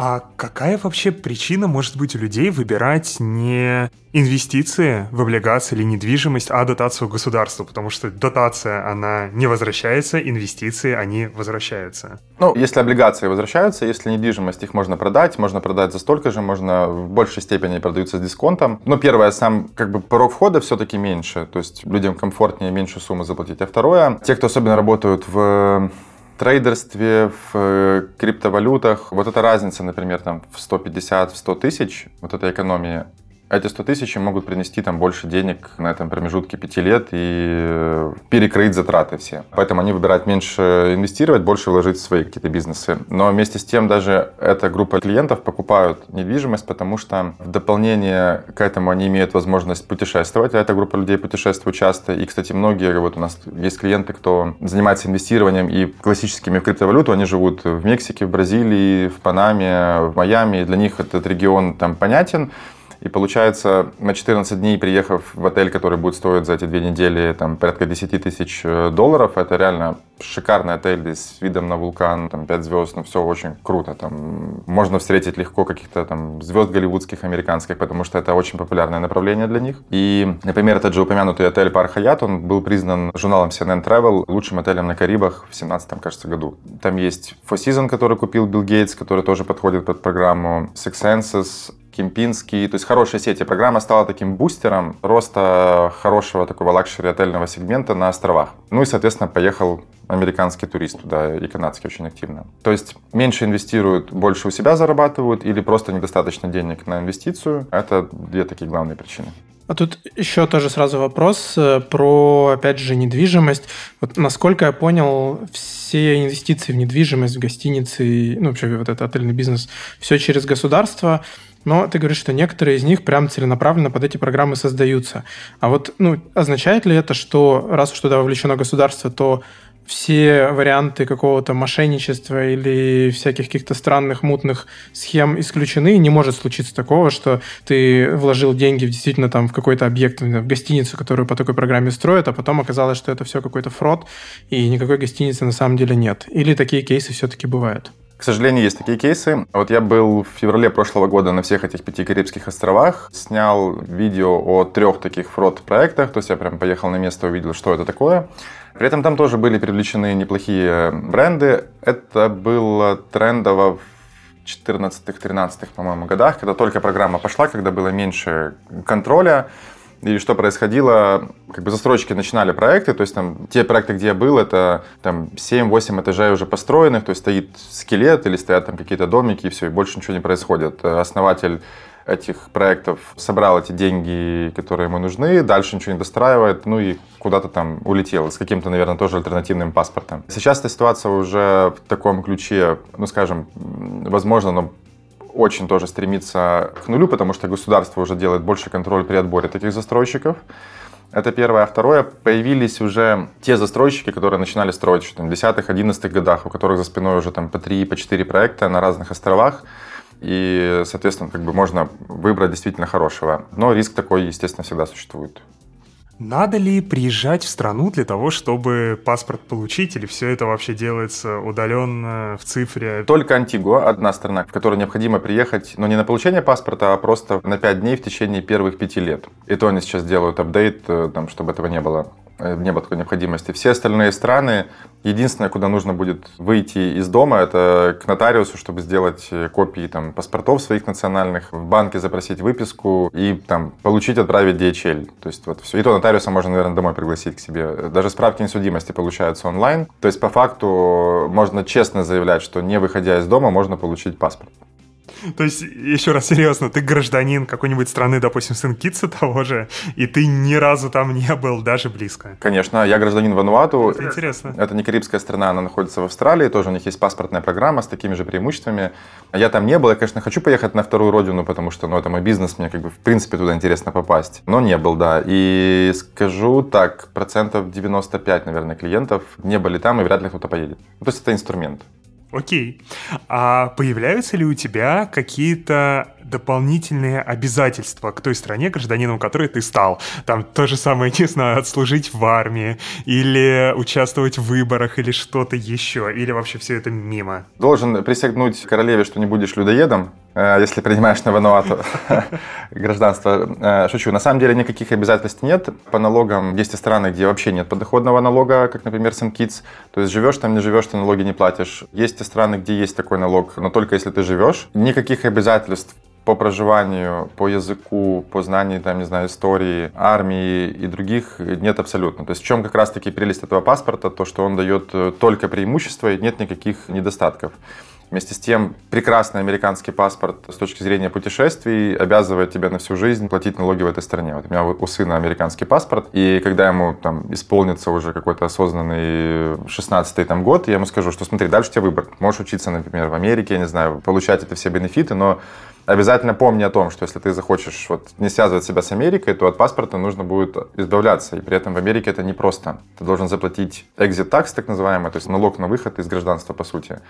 А какая вообще причина может быть у людей выбирать не инвестиции в облигации или недвижимость, а дотацию государству? Потому что дотация, она не возвращается, инвестиции, они возвращаются. Ну, если облигации возвращаются, если недвижимость, их можно продать, можно продать за столько же, можно в большей степени продаются с дисконтом. Но первое, сам как бы порог входа все-таки меньше, то есть людям комфортнее меньше суммы заплатить. А второе, те, кто особенно работают в трейдерстве, в э, криптовалютах. Вот эта разница, например, там в 150, в 100 тысяч, вот эта экономия, эти 100 тысяч могут принести там больше денег на этом промежутке 5 лет и э, перекрыть затраты все. Поэтому они выбирают меньше инвестировать, больше вложить в свои какие-то бизнесы. Но вместе с тем даже эта группа клиентов покупают недвижимость, потому что в дополнение к этому они имеют возможность путешествовать, а эта группа людей путешествует часто. И, кстати, многие, вот у нас есть клиенты, кто занимается инвестированием и классическими в криптовалюту, они живут в Мексике, в Бразилии, в Панаме, в Майами, и для них этот регион там понятен, и получается, на 14 дней, приехав в отель, который будет стоить за эти две недели там, порядка 10 тысяч э, долларов, это реально шикарный отель с видом на вулкан, там 5 звезд, ну все очень круто. Там можно встретить легко каких-то там звезд голливудских, американских, потому что это очень популярное направление для них. И, например, этот же упомянутый отель Пар Хаят, он был признан журналом CNN Travel лучшим отелем на Карибах в 17 кажется, году. Там есть Four Seasons, который купил Билл Гейтс, который тоже подходит под программу, Six Senses, Кемпинский. То есть хорошая сеть. И программа стала таким бустером роста хорошего такого luxury отельного сегмента на островах. Ну и, соответственно, поехал американский турист туда и канадский очень активно. То есть меньше инвестируют, больше у себя зарабатывают или просто недостаточно денег на инвестицию. Это две такие главные причины. А тут еще тоже сразу вопрос э, про, опять же, недвижимость. Вот насколько я понял, все инвестиции в недвижимость, в гостиницы, ну, вообще вот этот отельный бизнес, все через государство но ты говоришь, что некоторые из них прям целенаправленно под эти программы создаются. А вот ну, означает ли это, что раз уж туда вовлечено государство, то все варианты какого-то мошенничества или всяких каких-то странных мутных схем исключены, не может случиться такого, что ты вложил деньги в, действительно там в какой-то объект, в гостиницу, которую по такой программе строят, а потом оказалось, что это все какой-то фрод, и никакой гостиницы на самом деле нет. Или такие кейсы все-таки бывают? К сожалению, есть такие кейсы. Вот я был в феврале прошлого года на всех этих пяти Карибских островах, снял видео о трех таких фрод-проектах, то есть я прям поехал на место, увидел, что это такое. При этом там тоже были привлечены неплохие бренды. Это было трендово в 14-13, по-моему, годах, когда только программа пошла, когда было меньше контроля, или что происходило, как бы застройщики начинали проекты, то есть там те проекты, где я был, это там 7-8 этажей уже построенных, то есть стоит скелет или стоят там какие-то домики и все, и больше ничего не происходит. Основатель этих проектов, собрал эти деньги, которые ему нужны, дальше ничего не достраивает, ну и куда-то там улетел с каким-то, наверное, тоже альтернативным паспортом. Сейчас эта ситуация уже в таком ключе, ну, скажем, возможно, но очень тоже стремится к нулю, потому что государство уже делает больше контроль при отборе таких застройщиков. Это первое. А второе, появились уже те застройщики, которые начинали строить еще там, в 10-х, 11-х годах, у которых за спиной уже там по 3, по 4 проекта на разных островах. И, соответственно, как бы можно выбрать действительно хорошего. Но риск такой, естественно, всегда существует. Надо ли приезжать в страну для того, чтобы паспорт получить, или все это вообще делается удаленно в цифре? Только Антигуа, одна страна, в которой необходимо приехать, но не на получение паспорта, а просто на 5 дней в течение первых пяти лет. И то они сейчас делают апдейт, э, там, чтобы этого не было. Э, не было такой необходимости. Все остальные страны, единственное, куда нужно будет выйти из дома, это к нотариусу, чтобы сделать э, копии там, паспортов своих национальных, в банке запросить выписку и там, получить, отправить DHL. То есть вот все. И то нотариуса можно, наверное, домой пригласить к себе. Даже справки несудимости получаются онлайн. То есть по факту можно честно заявлять, что не выходя из дома, можно получить паспорт. То есть, еще раз серьезно, ты гражданин какой-нибудь страны, допустим, сын Китса того же, и ты ни разу там не был, даже близко. Конечно, я гражданин Вануату. Это интересно. Это не карибская страна, она находится в Австралии, тоже у них есть паспортная программа с такими же преимуществами. Я там не был, я, конечно, хочу поехать на вторую родину, потому что, ну, это мой бизнес, мне как бы в принципе туда интересно попасть. Но не был, да. И скажу так, процентов 95, наверное, клиентов не были там, и вряд ли кто-то поедет. Ну, то есть это инструмент. Окей. А появляются ли у тебя какие-то дополнительные обязательства к той стране, гражданином которой ты стал? Там то же самое, не знаю, отслужить в армии, или участвовать в выборах, или что-то еще, или вообще все это мимо? Должен присягнуть королеве, что не будешь людоедом, если принимаешь на Вануату гражданство. Э, шучу. На самом деле никаких обязательств нет. По налогам есть и страны, где вообще нет подоходного налога, как, например, Сен-Китс. То есть живешь там, не живешь, ты налоги не платишь. Есть и страны, где есть такой налог, но только если ты живешь. Никаких обязательств по проживанию, по языку, по знанию, там, не знаю, истории, армии и других нет абсолютно. То есть в чем как раз-таки прелесть этого паспорта, то, что он дает э, только преимущества и нет никаких недостатков. Вместе с тем, прекрасный американский паспорт с точки зрения путешествий обязывает тебя на всю жизнь платить налоги в этой стране. Вот у меня у сына американский паспорт, и когда ему там исполнится уже какой-то осознанный 16-й там год, я ему скажу, что смотри, дальше у тебя выбор. Можешь учиться, например, в Америке, я не знаю, получать это все бенефиты, но обязательно помни о том, что если ты захочешь вот, не связывать себя с Америкой, то от паспорта нужно будет избавляться. И при этом в Америке это непросто. Ты должен заплатить exit tax, так называемый, то есть налог на выход из гражданства, по сути,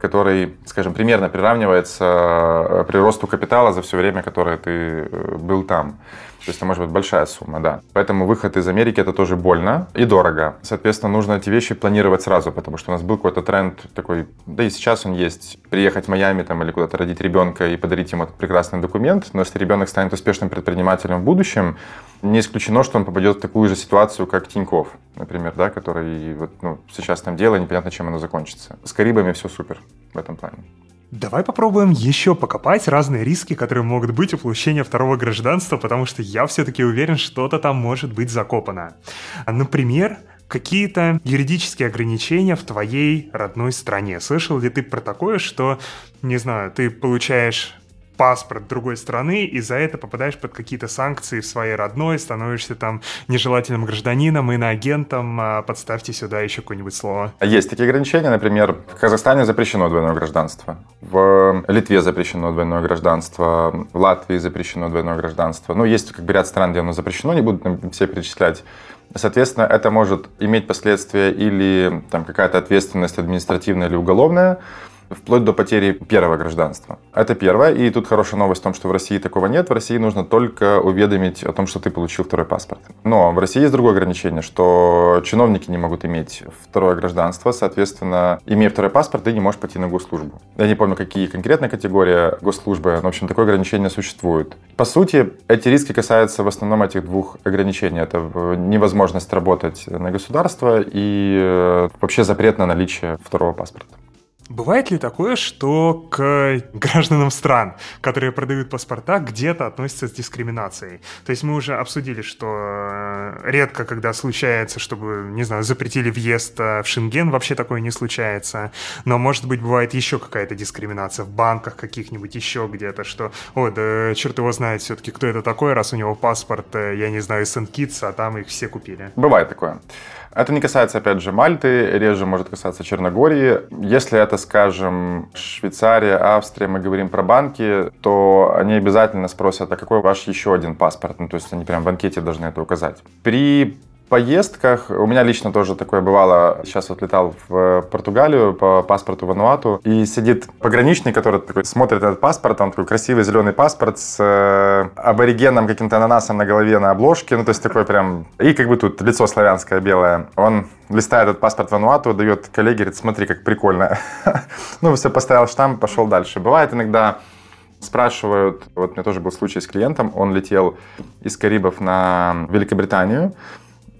который, скажем, примерно приравнивается э, приросту капитала за все время, которое ты э, был там. То есть это может быть большая сумма, да. Поэтому выход из Америки это тоже больно и дорого. Соответственно, нужно эти вещи планировать сразу, потому что у нас был какой-то тренд такой, да и сейчас он есть, приехать в Майами там или куда-то родить ребенка и подарить ему этот прекрасный документ. Но если ребенок станет успешным предпринимателем в будущем, не исключено, что он попадет в такую же ситуацию, как Тиньков, например, да, который вот, ну, сейчас там дело, непонятно, чем оно закончится. С Карибами все супер в этом плане. Давай попробуем еще покопать разные риски, которые могут быть у получения второго гражданства, потому что я все-таки уверен, что-то там может быть закопано. Например, какие-то юридические ограничения в твоей родной стране. Слышал ли ты про такое, что, не знаю, ты получаешь паспорт другой страны, и за это попадаешь под какие-то санкции в своей родной, становишься там нежелательным гражданином, иноагентом, а подставьте сюда еще какое-нибудь слово. Есть такие ограничения, например, в Казахстане запрещено двойное гражданство, в Литве запрещено двойное гражданство, в Латвии запрещено двойное гражданство. Ну, есть как бы ряд стран, где оно запрещено, не буду все перечислять. Соответственно, это может иметь последствия или там какая-то ответственность административная или уголовная, вплоть до потери первого гражданства. Это первое. И тут хорошая новость в том, что в России такого нет. В России нужно только уведомить о том, что ты получил второй паспорт. Но в России есть другое ограничение, что чиновники не могут иметь второе гражданство. Соответственно, имея второй паспорт, ты не можешь пойти на госслужбу. Я не помню, какие конкретные категории госслужбы, но, в общем, такое ограничение существует. По сути, эти риски касаются в основном этих двух ограничений. Это невозможность работать на государство и э, вообще запрет на наличие второго паспорта. Бывает ли такое, что к гражданам стран, которые продают паспорта, где-то относятся с дискриминацией? То есть мы уже обсудили, что э, редко, когда случается, чтобы, не знаю, запретили въезд э, в Шенген, вообще такое не случается. Но, может быть, бывает еще какая-то дискриминация в банках каких-нибудь, еще где-то, что, о, да черт его знает все-таки, кто это такой, раз у него паспорт, э, я не знаю, Сент-Китс, а там их все купили. Бывает такое. Это не касается, опять же, Мальты, реже может касаться Черногории. Если это, скажем, Швейцария, Австрия, мы говорим про банки, то они обязательно спросят, а какой ваш еще один паспорт? Ну, то есть они прям в анкете должны это указать. При поездках. У меня лично тоже такое бывало. Сейчас вот летал в Португалию по паспорту в Ануату. И сидит пограничный, который такой смотрит этот паспорт. Он такой красивый зеленый паспорт с э, аборигеном каким-то ананасом на голове на обложке. Ну, то есть такой прям... И как бы тут лицо славянское белое. Он листает этот паспорт в Ануату, дает коллеге, говорит, смотри, как прикольно. ну, все, поставил штамп, пошел дальше. Бывает иногда спрашивают, вот у меня тоже был случай с клиентом, он летел из Карибов на Великобританию,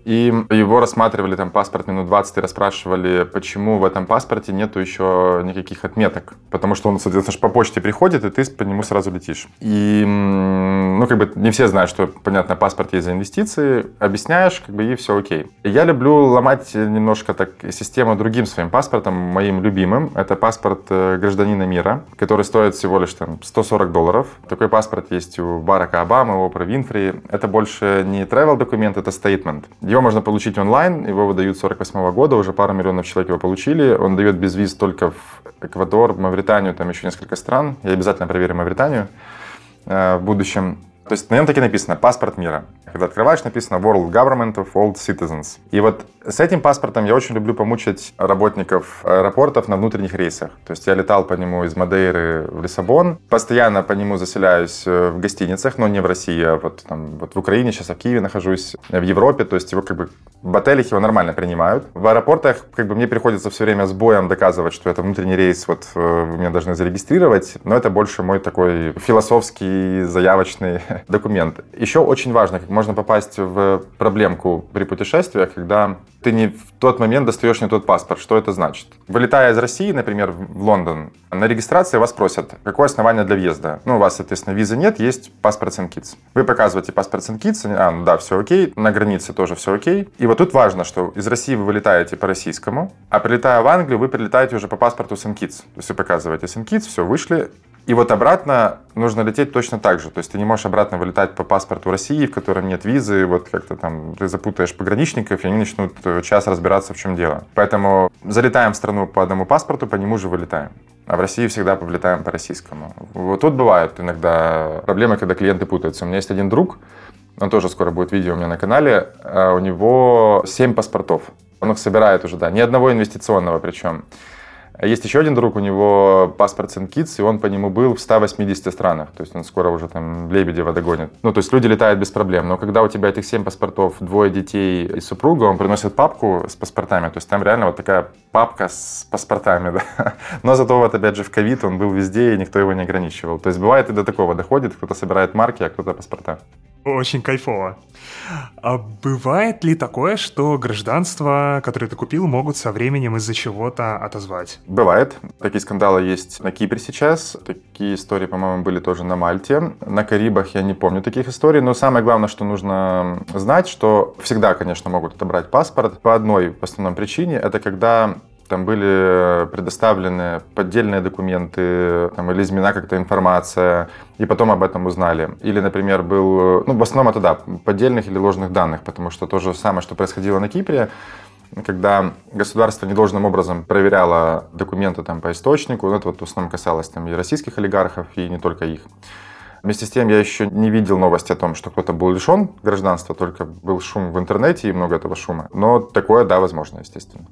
и его рассматривали там паспорт минут 20 и расспрашивали, почему в этом паспорте нету еще никаких отметок. Потому что он, соответственно, по почте приходит, и ты по нему сразу летишь. И, ну, как бы не все знают, что, понятно, паспорт есть за инвестиции. Объясняешь, как бы, и все окей. Я люблю ломать немножко так систему другим своим паспортом, моим любимым. Это паспорт э, гражданина мира, который стоит всего лишь там 140 долларов. Такой паспорт есть у Барака Обамы, у Опра Винфри. Это больше не travel документ, это statement. Его можно получить онлайн, его выдают с 48 года, уже пару миллионов человек его получили. Он дает без виз только в Эквадор, Мавританию, там еще несколько стран. Я обязательно проверю Мавританию э, в будущем. То есть на нем так и написано «Паспорт мира». Когда открываешь, написано World Government of All Citizens. И вот с этим паспортом я очень люблю помучить работников аэропортов на внутренних рейсах. То есть я летал по нему из Мадейры в Лиссабон. Постоянно по нему заселяюсь э, в гостиницах, но не в России, а вот, там, вот в Украине, сейчас в Киеве нахожусь, в Европе. То есть его как бы в отелях его нормально принимают. В аэропортах как бы мне приходится все время с боем доказывать, что это внутренний рейс, вот э, вы меня должны зарегистрировать. Но это больше мой такой философский, заявочный документ. Еще очень важно, как можно попасть в проблемку при путешествиях, когда ты не в тот момент достаешь не тот паспорт. Что это значит? Вылетая из России, например, в Лондон, на регистрации вас просят, какое основание для въезда. Ну, у вас, соответственно, визы нет, есть паспорт Сен-Китс. Вы показываете паспорт Сен-Китс, а, ну да, все окей, на границе тоже все окей. И вот тут важно, что из России вы вылетаете по российскому, а прилетая в Англию, вы прилетаете уже по паспорту Сен-Китс. То есть вы показываете Сен-Китс, все, вышли, и вот обратно нужно лететь точно так же. То есть ты не можешь обратно вылетать по паспорту России, в котором нет визы, вот как-то там ты запутаешь пограничников, и они начнут э, час разбираться, в чем дело. Поэтому залетаем в страну по одному паспорту, по нему же вылетаем. А в России всегда повлетаем по российскому. Вот тут бывают иногда проблемы, когда клиенты путаются. У меня есть один друг, он тоже скоро будет видео у меня на канале, а у него 7 паспортов. Он их собирает уже, да, ни одного инвестиционного причем. А есть еще один друг, у него паспорт Сен-Китс, и он по нему был в 180 странах. То есть он скоро уже там Лебедева догонит. Ну, то есть люди летают без проблем. Но когда у тебя этих 7 паспортов, двое детей и супруга, он приносит папку с паспортами. То есть там реально вот такая папка с паспортами, да. Но зато вот опять же в ковид он был везде, и никто его не ограничивал. То есть бывает и до такого доходит, кто-то собирает марки, а кто-то паспорта. Очень кайфово. А бывает ли такое, что гражданство, которое ты купил, могут со временем из-за чего-то отозвать? Бывает. Такие скандалы есть на Кипре сейчас. Такие истории, по-моему, были тоже на Мальте. На Карибах я не помню таких историй. Но самое главное, что нужно знать, что всегда, конечно, могут отобрать паспорт по одной в основном причине. Это когда там были предоставлены поддельные документы там, или изменена как-то информация, и потом об этом узнали. Или, например, был, ну, в основном это, да, поддельных или ложных данных, потому что то же самое, что происходило на Кипре, когда государство недолжным образом проверяло документы там, по источнику, ну, это вот в основном касалось там, и российских олигархов, и не только их. Вместе с тем я еще не видел новости о том, что кто-то был лишен гражданства, только был шум в интернете и много этого шума. Но такое, да, возможно, естественно.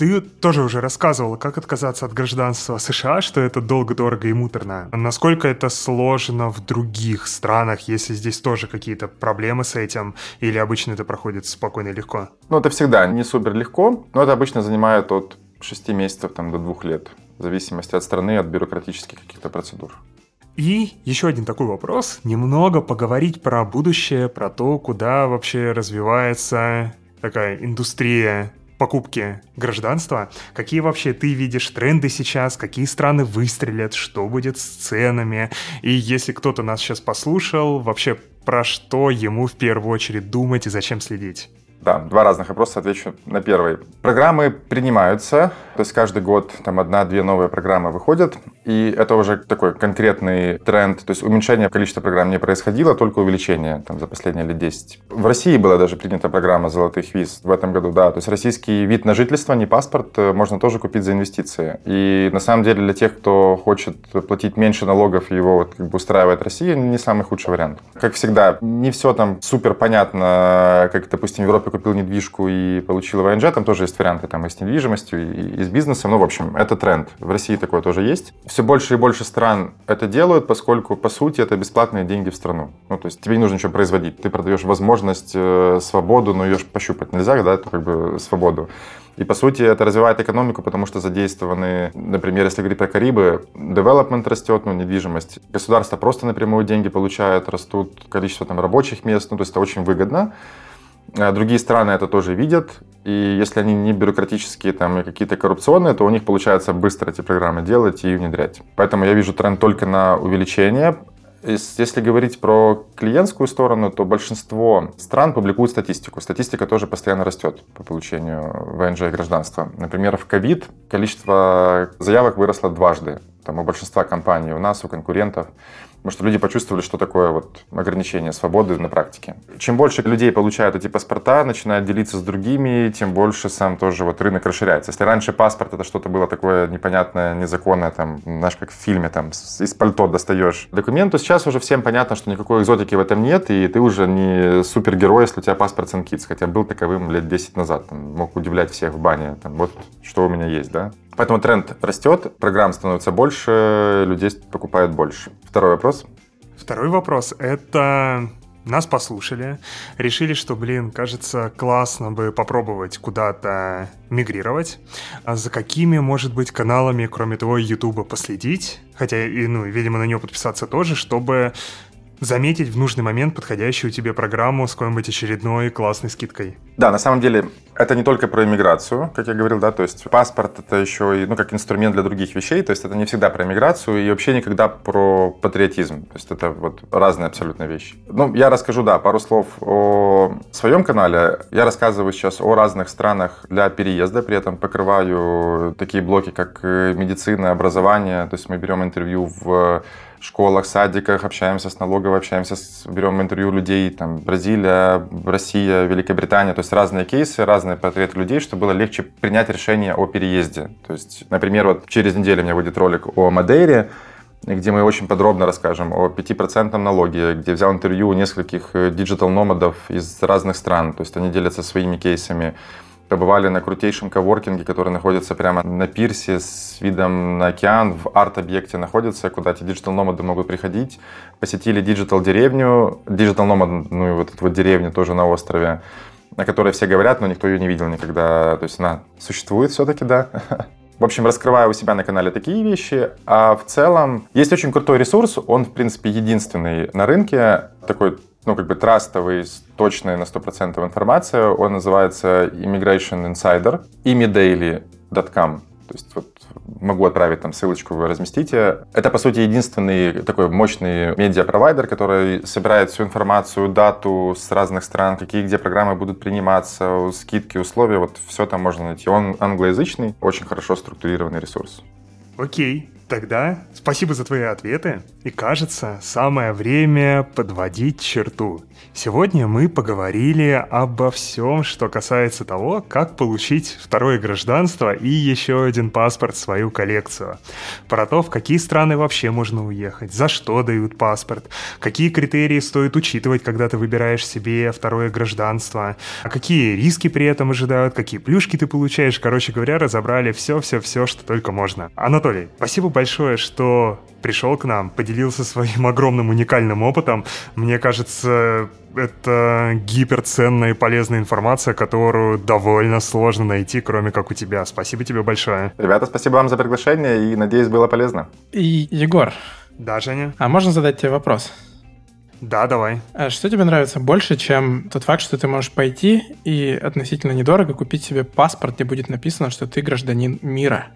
Ты тоже уже рассказывала, как отказаться от гражданства США, что это долго, дорого и муторно. Насколько это сложно в других странах, если здесь тоже какие-то проблемы с этим, или обычно это проходит спокойно и легко? Ну, это всегда не супер легко, но это обычно занимает от 6 месяцев там, до 2 лет, в зависимости от страны, от бюрократических каких-то процедур. И еще один такой вопрос. Немного поговорить про будущее, про то, куда вообще развивается такая индустрия покупки гражданства. Какие вообще ты видишь тренды сейчас, какие страны выстрелят, что будет с ценами? И если кто-то нас сейчас послушал, вообще про что ему в первую очередь думать и зачем следить? Да, два разных вопроса, отвечу на первый. Программы принимаются, то есть каждый год там одна-две новые программы выходят, и это уже такой конкретный тренд, то есть уменьшение количества программ не происходило, только увеличение там, за последние лет 10. В России была даже принята программа «Золотых виз» в этом году, да, то есть российский вид на жительство, не паспорт, э, можно тоже купить за инвестиции. И на самом деле для тех, кто хочет платить меньше налогов, его вот как бы устраивает Россия, не самый худший вариант. Как всегда, не все там супер понятно, как, допустим, в Европе купил недвижку и получил ВНЖ, там тоже есть варианты там и с недвижимостью, и, и с бизнесом. Ну, в общем, это тренд. В России такое тоже есть. Все больше и больше стран это делают, поскольку, по сути, это бесплатные деньги в страну. Ну, то есть тебе не нужно ничего производить. Ты продаешь возможность, э, свободу, но ее пощупать нельзя, да, это как бы свободу. И, по сути, это развивает экономику, потому что задействованы, например, если говорить про Карибы, development растет, ну, недвижимость. Государство просто напрямую деньги получает, растут количество там рабочих мест, ну, то есть это очень выгодно. А другие страны это тоже видят, и если они не бюрократические там и какие-то коррупционные, то у них получается быстро эти программы делать и внедрять. Поэтому я вижу тренд только на увеличение. Если говорить про клиентскую сторону, то большинство стран публикуют статистику. Статистика тоже постоянно растет по получению ВНЖ и гражданства. Например, в ковид количество заявок выросло дважды. Там у большинства компаний, у нас, у конкурентов. Потому что люди почувствовали, что такое вот ограничение свободы на практике. Чем больше людей получают эти паспорта, начинают делиться с другими, тем больше сам тоже вот рынок расширяется. Если раньше паспорт это что-то было такое непонятное, незаконное, там, знаешь, как в фильме, там, из пальто достаешь документ, то сейчас уже всем понятно, что никакой экзотики в этом нет, и ты уже не супергерой, если у тебя паспорт Сенкитс, хотя был таковым лет 10 назад, там, мог удивлять всех в бане, там, вот что у меня есть, да. Поэтому тренд растет, программ становится больше, людей покупают больше. Второй вопрос. Второй вопрос — это нас послушали, решили, что, блин, кажется, классно бы попробовать куда-то мигрировать. А за какими, может быть, каналами, кроме того, Ютуба, последить? Хотя, и, ну, видимо, на него подписаться тоже, чтобы заметить в нужный момент подходящую тебе программу с какой-нибудь очередной классной скидкой. Да, на самом деле это не только про иммиграцию, как я говорил, да, то есть паспорт это еще и, ну, как инструмент для других вещей, то есть это не всегда про иммиграцию и вообще никогда про патриотизм, то есть это вот разные абсолютно вещи. Ну, я расскажу, да, пару слов о своем канале. Я рассказываю сейчас о разных странах для переезда, при этом покрываю такие блоки, как медицина, образование, то есть мы берем интервью в школах, садиках, общаемся с налоговой, общаемся, с, берем интервью людей, там, Бразилия, Россия, Великобритания, то есть разные кейсы, разные портреты людей, чтобы было легче принять решение о переезде. То есть, например, вот через неделю у меня выйдет ролик о Мадейре, где мы очень подробно расскажем о 5% налоге, где взял интервью у нескольких digital nomad ов из разных стран, то есть они делятся своими кейсами побывали на крутейшем коворкинге, который находится прямо на пирсе с видом на океан, в арт-объекте находится, куда эти digital nomad ы могут приходить. Посетили digital-деревню, digital nomad, ну и вот эту вот деревню тоже на острове, о которой все говорят, но никто ее не видел никогда. То есть она существует все-таки, да. В общем, раскрываю у себя на канале такие вещи. А в целом есть очень крутой ресурс. Он, в принципе, единственный на рынке. Такой ну, как бы трастовый, точная на 100% информация. Он называется Immigration Insider, imidaily.com. То есть вот могу отправить там ссылочку, вы разместите. Это, по сути, единственный такой мощный медиа-провайдер, который собирает всю информацию, дату с разных стран, какие где программы будут приниматься, скидки, условия. Вот все там можно найти. Он англоязычный, очень хорошо структурированный ресурс. Окей, тогда спасибо за твои ответы. И кажется, самое время подводить черту. Сегодня мы поговорили обо всем, что касается того, как получить второе гражданство и еще один паспорт в свою коллекцию. Про то, в какие страны вообще можно уехать, за что дают паспорт, какие критерии стоит учитывать, когда ты выбираешь себе второе гражданство, а какие риски при этом ожидают, какие плюшки ты получаешь. Короче говоря, разобрали все-все-все, что только можно. Анатолий, спасибо большое, что пришел к нам, поделился своим огромным уникальным опытом. Мне кажется, это гиперценная и полезная информация, которую довольно сложно найти, кроме как у тебя. Спасибо тебе большое. Ребята, спасибо вам за приглашение и надеюсь, было полезно. И Егор. Да, Женя? А можно задать тебе вопрос? Да, давай. А что тебе нравится больше, чем тот факт, что ты можешь пойти и относительно недорого купить себе паспорт, где будет написано, что ты гражданин мира?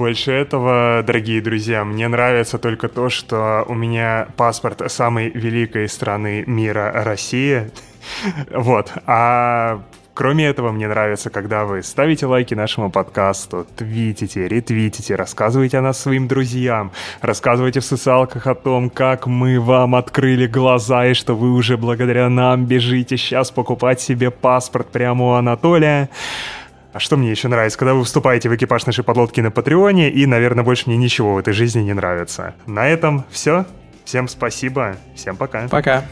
Больше этого, дорогие друзья, мне нравится только то, что у меня паспорт самой великой страны мира России. Вот. А Кроме этого, мне нравится, когда вы ставите лайки нашему подкасту, твитите, ретвитите, рассказываете о нас своим друзьям, рассказывайте в социалках о том, как мы вам открыли глаза и что вы уже благодаря нам бежите сейчас покупать себе паспорт прямо у Анатолия. А что мне еще нравится, когда вы вступаете в экипаж нашей подлодки на Патреоне, и, наверное, больше мне ничего в этой жизни не нравится. На этом все. Всем спасибо. Всем пока. Пока.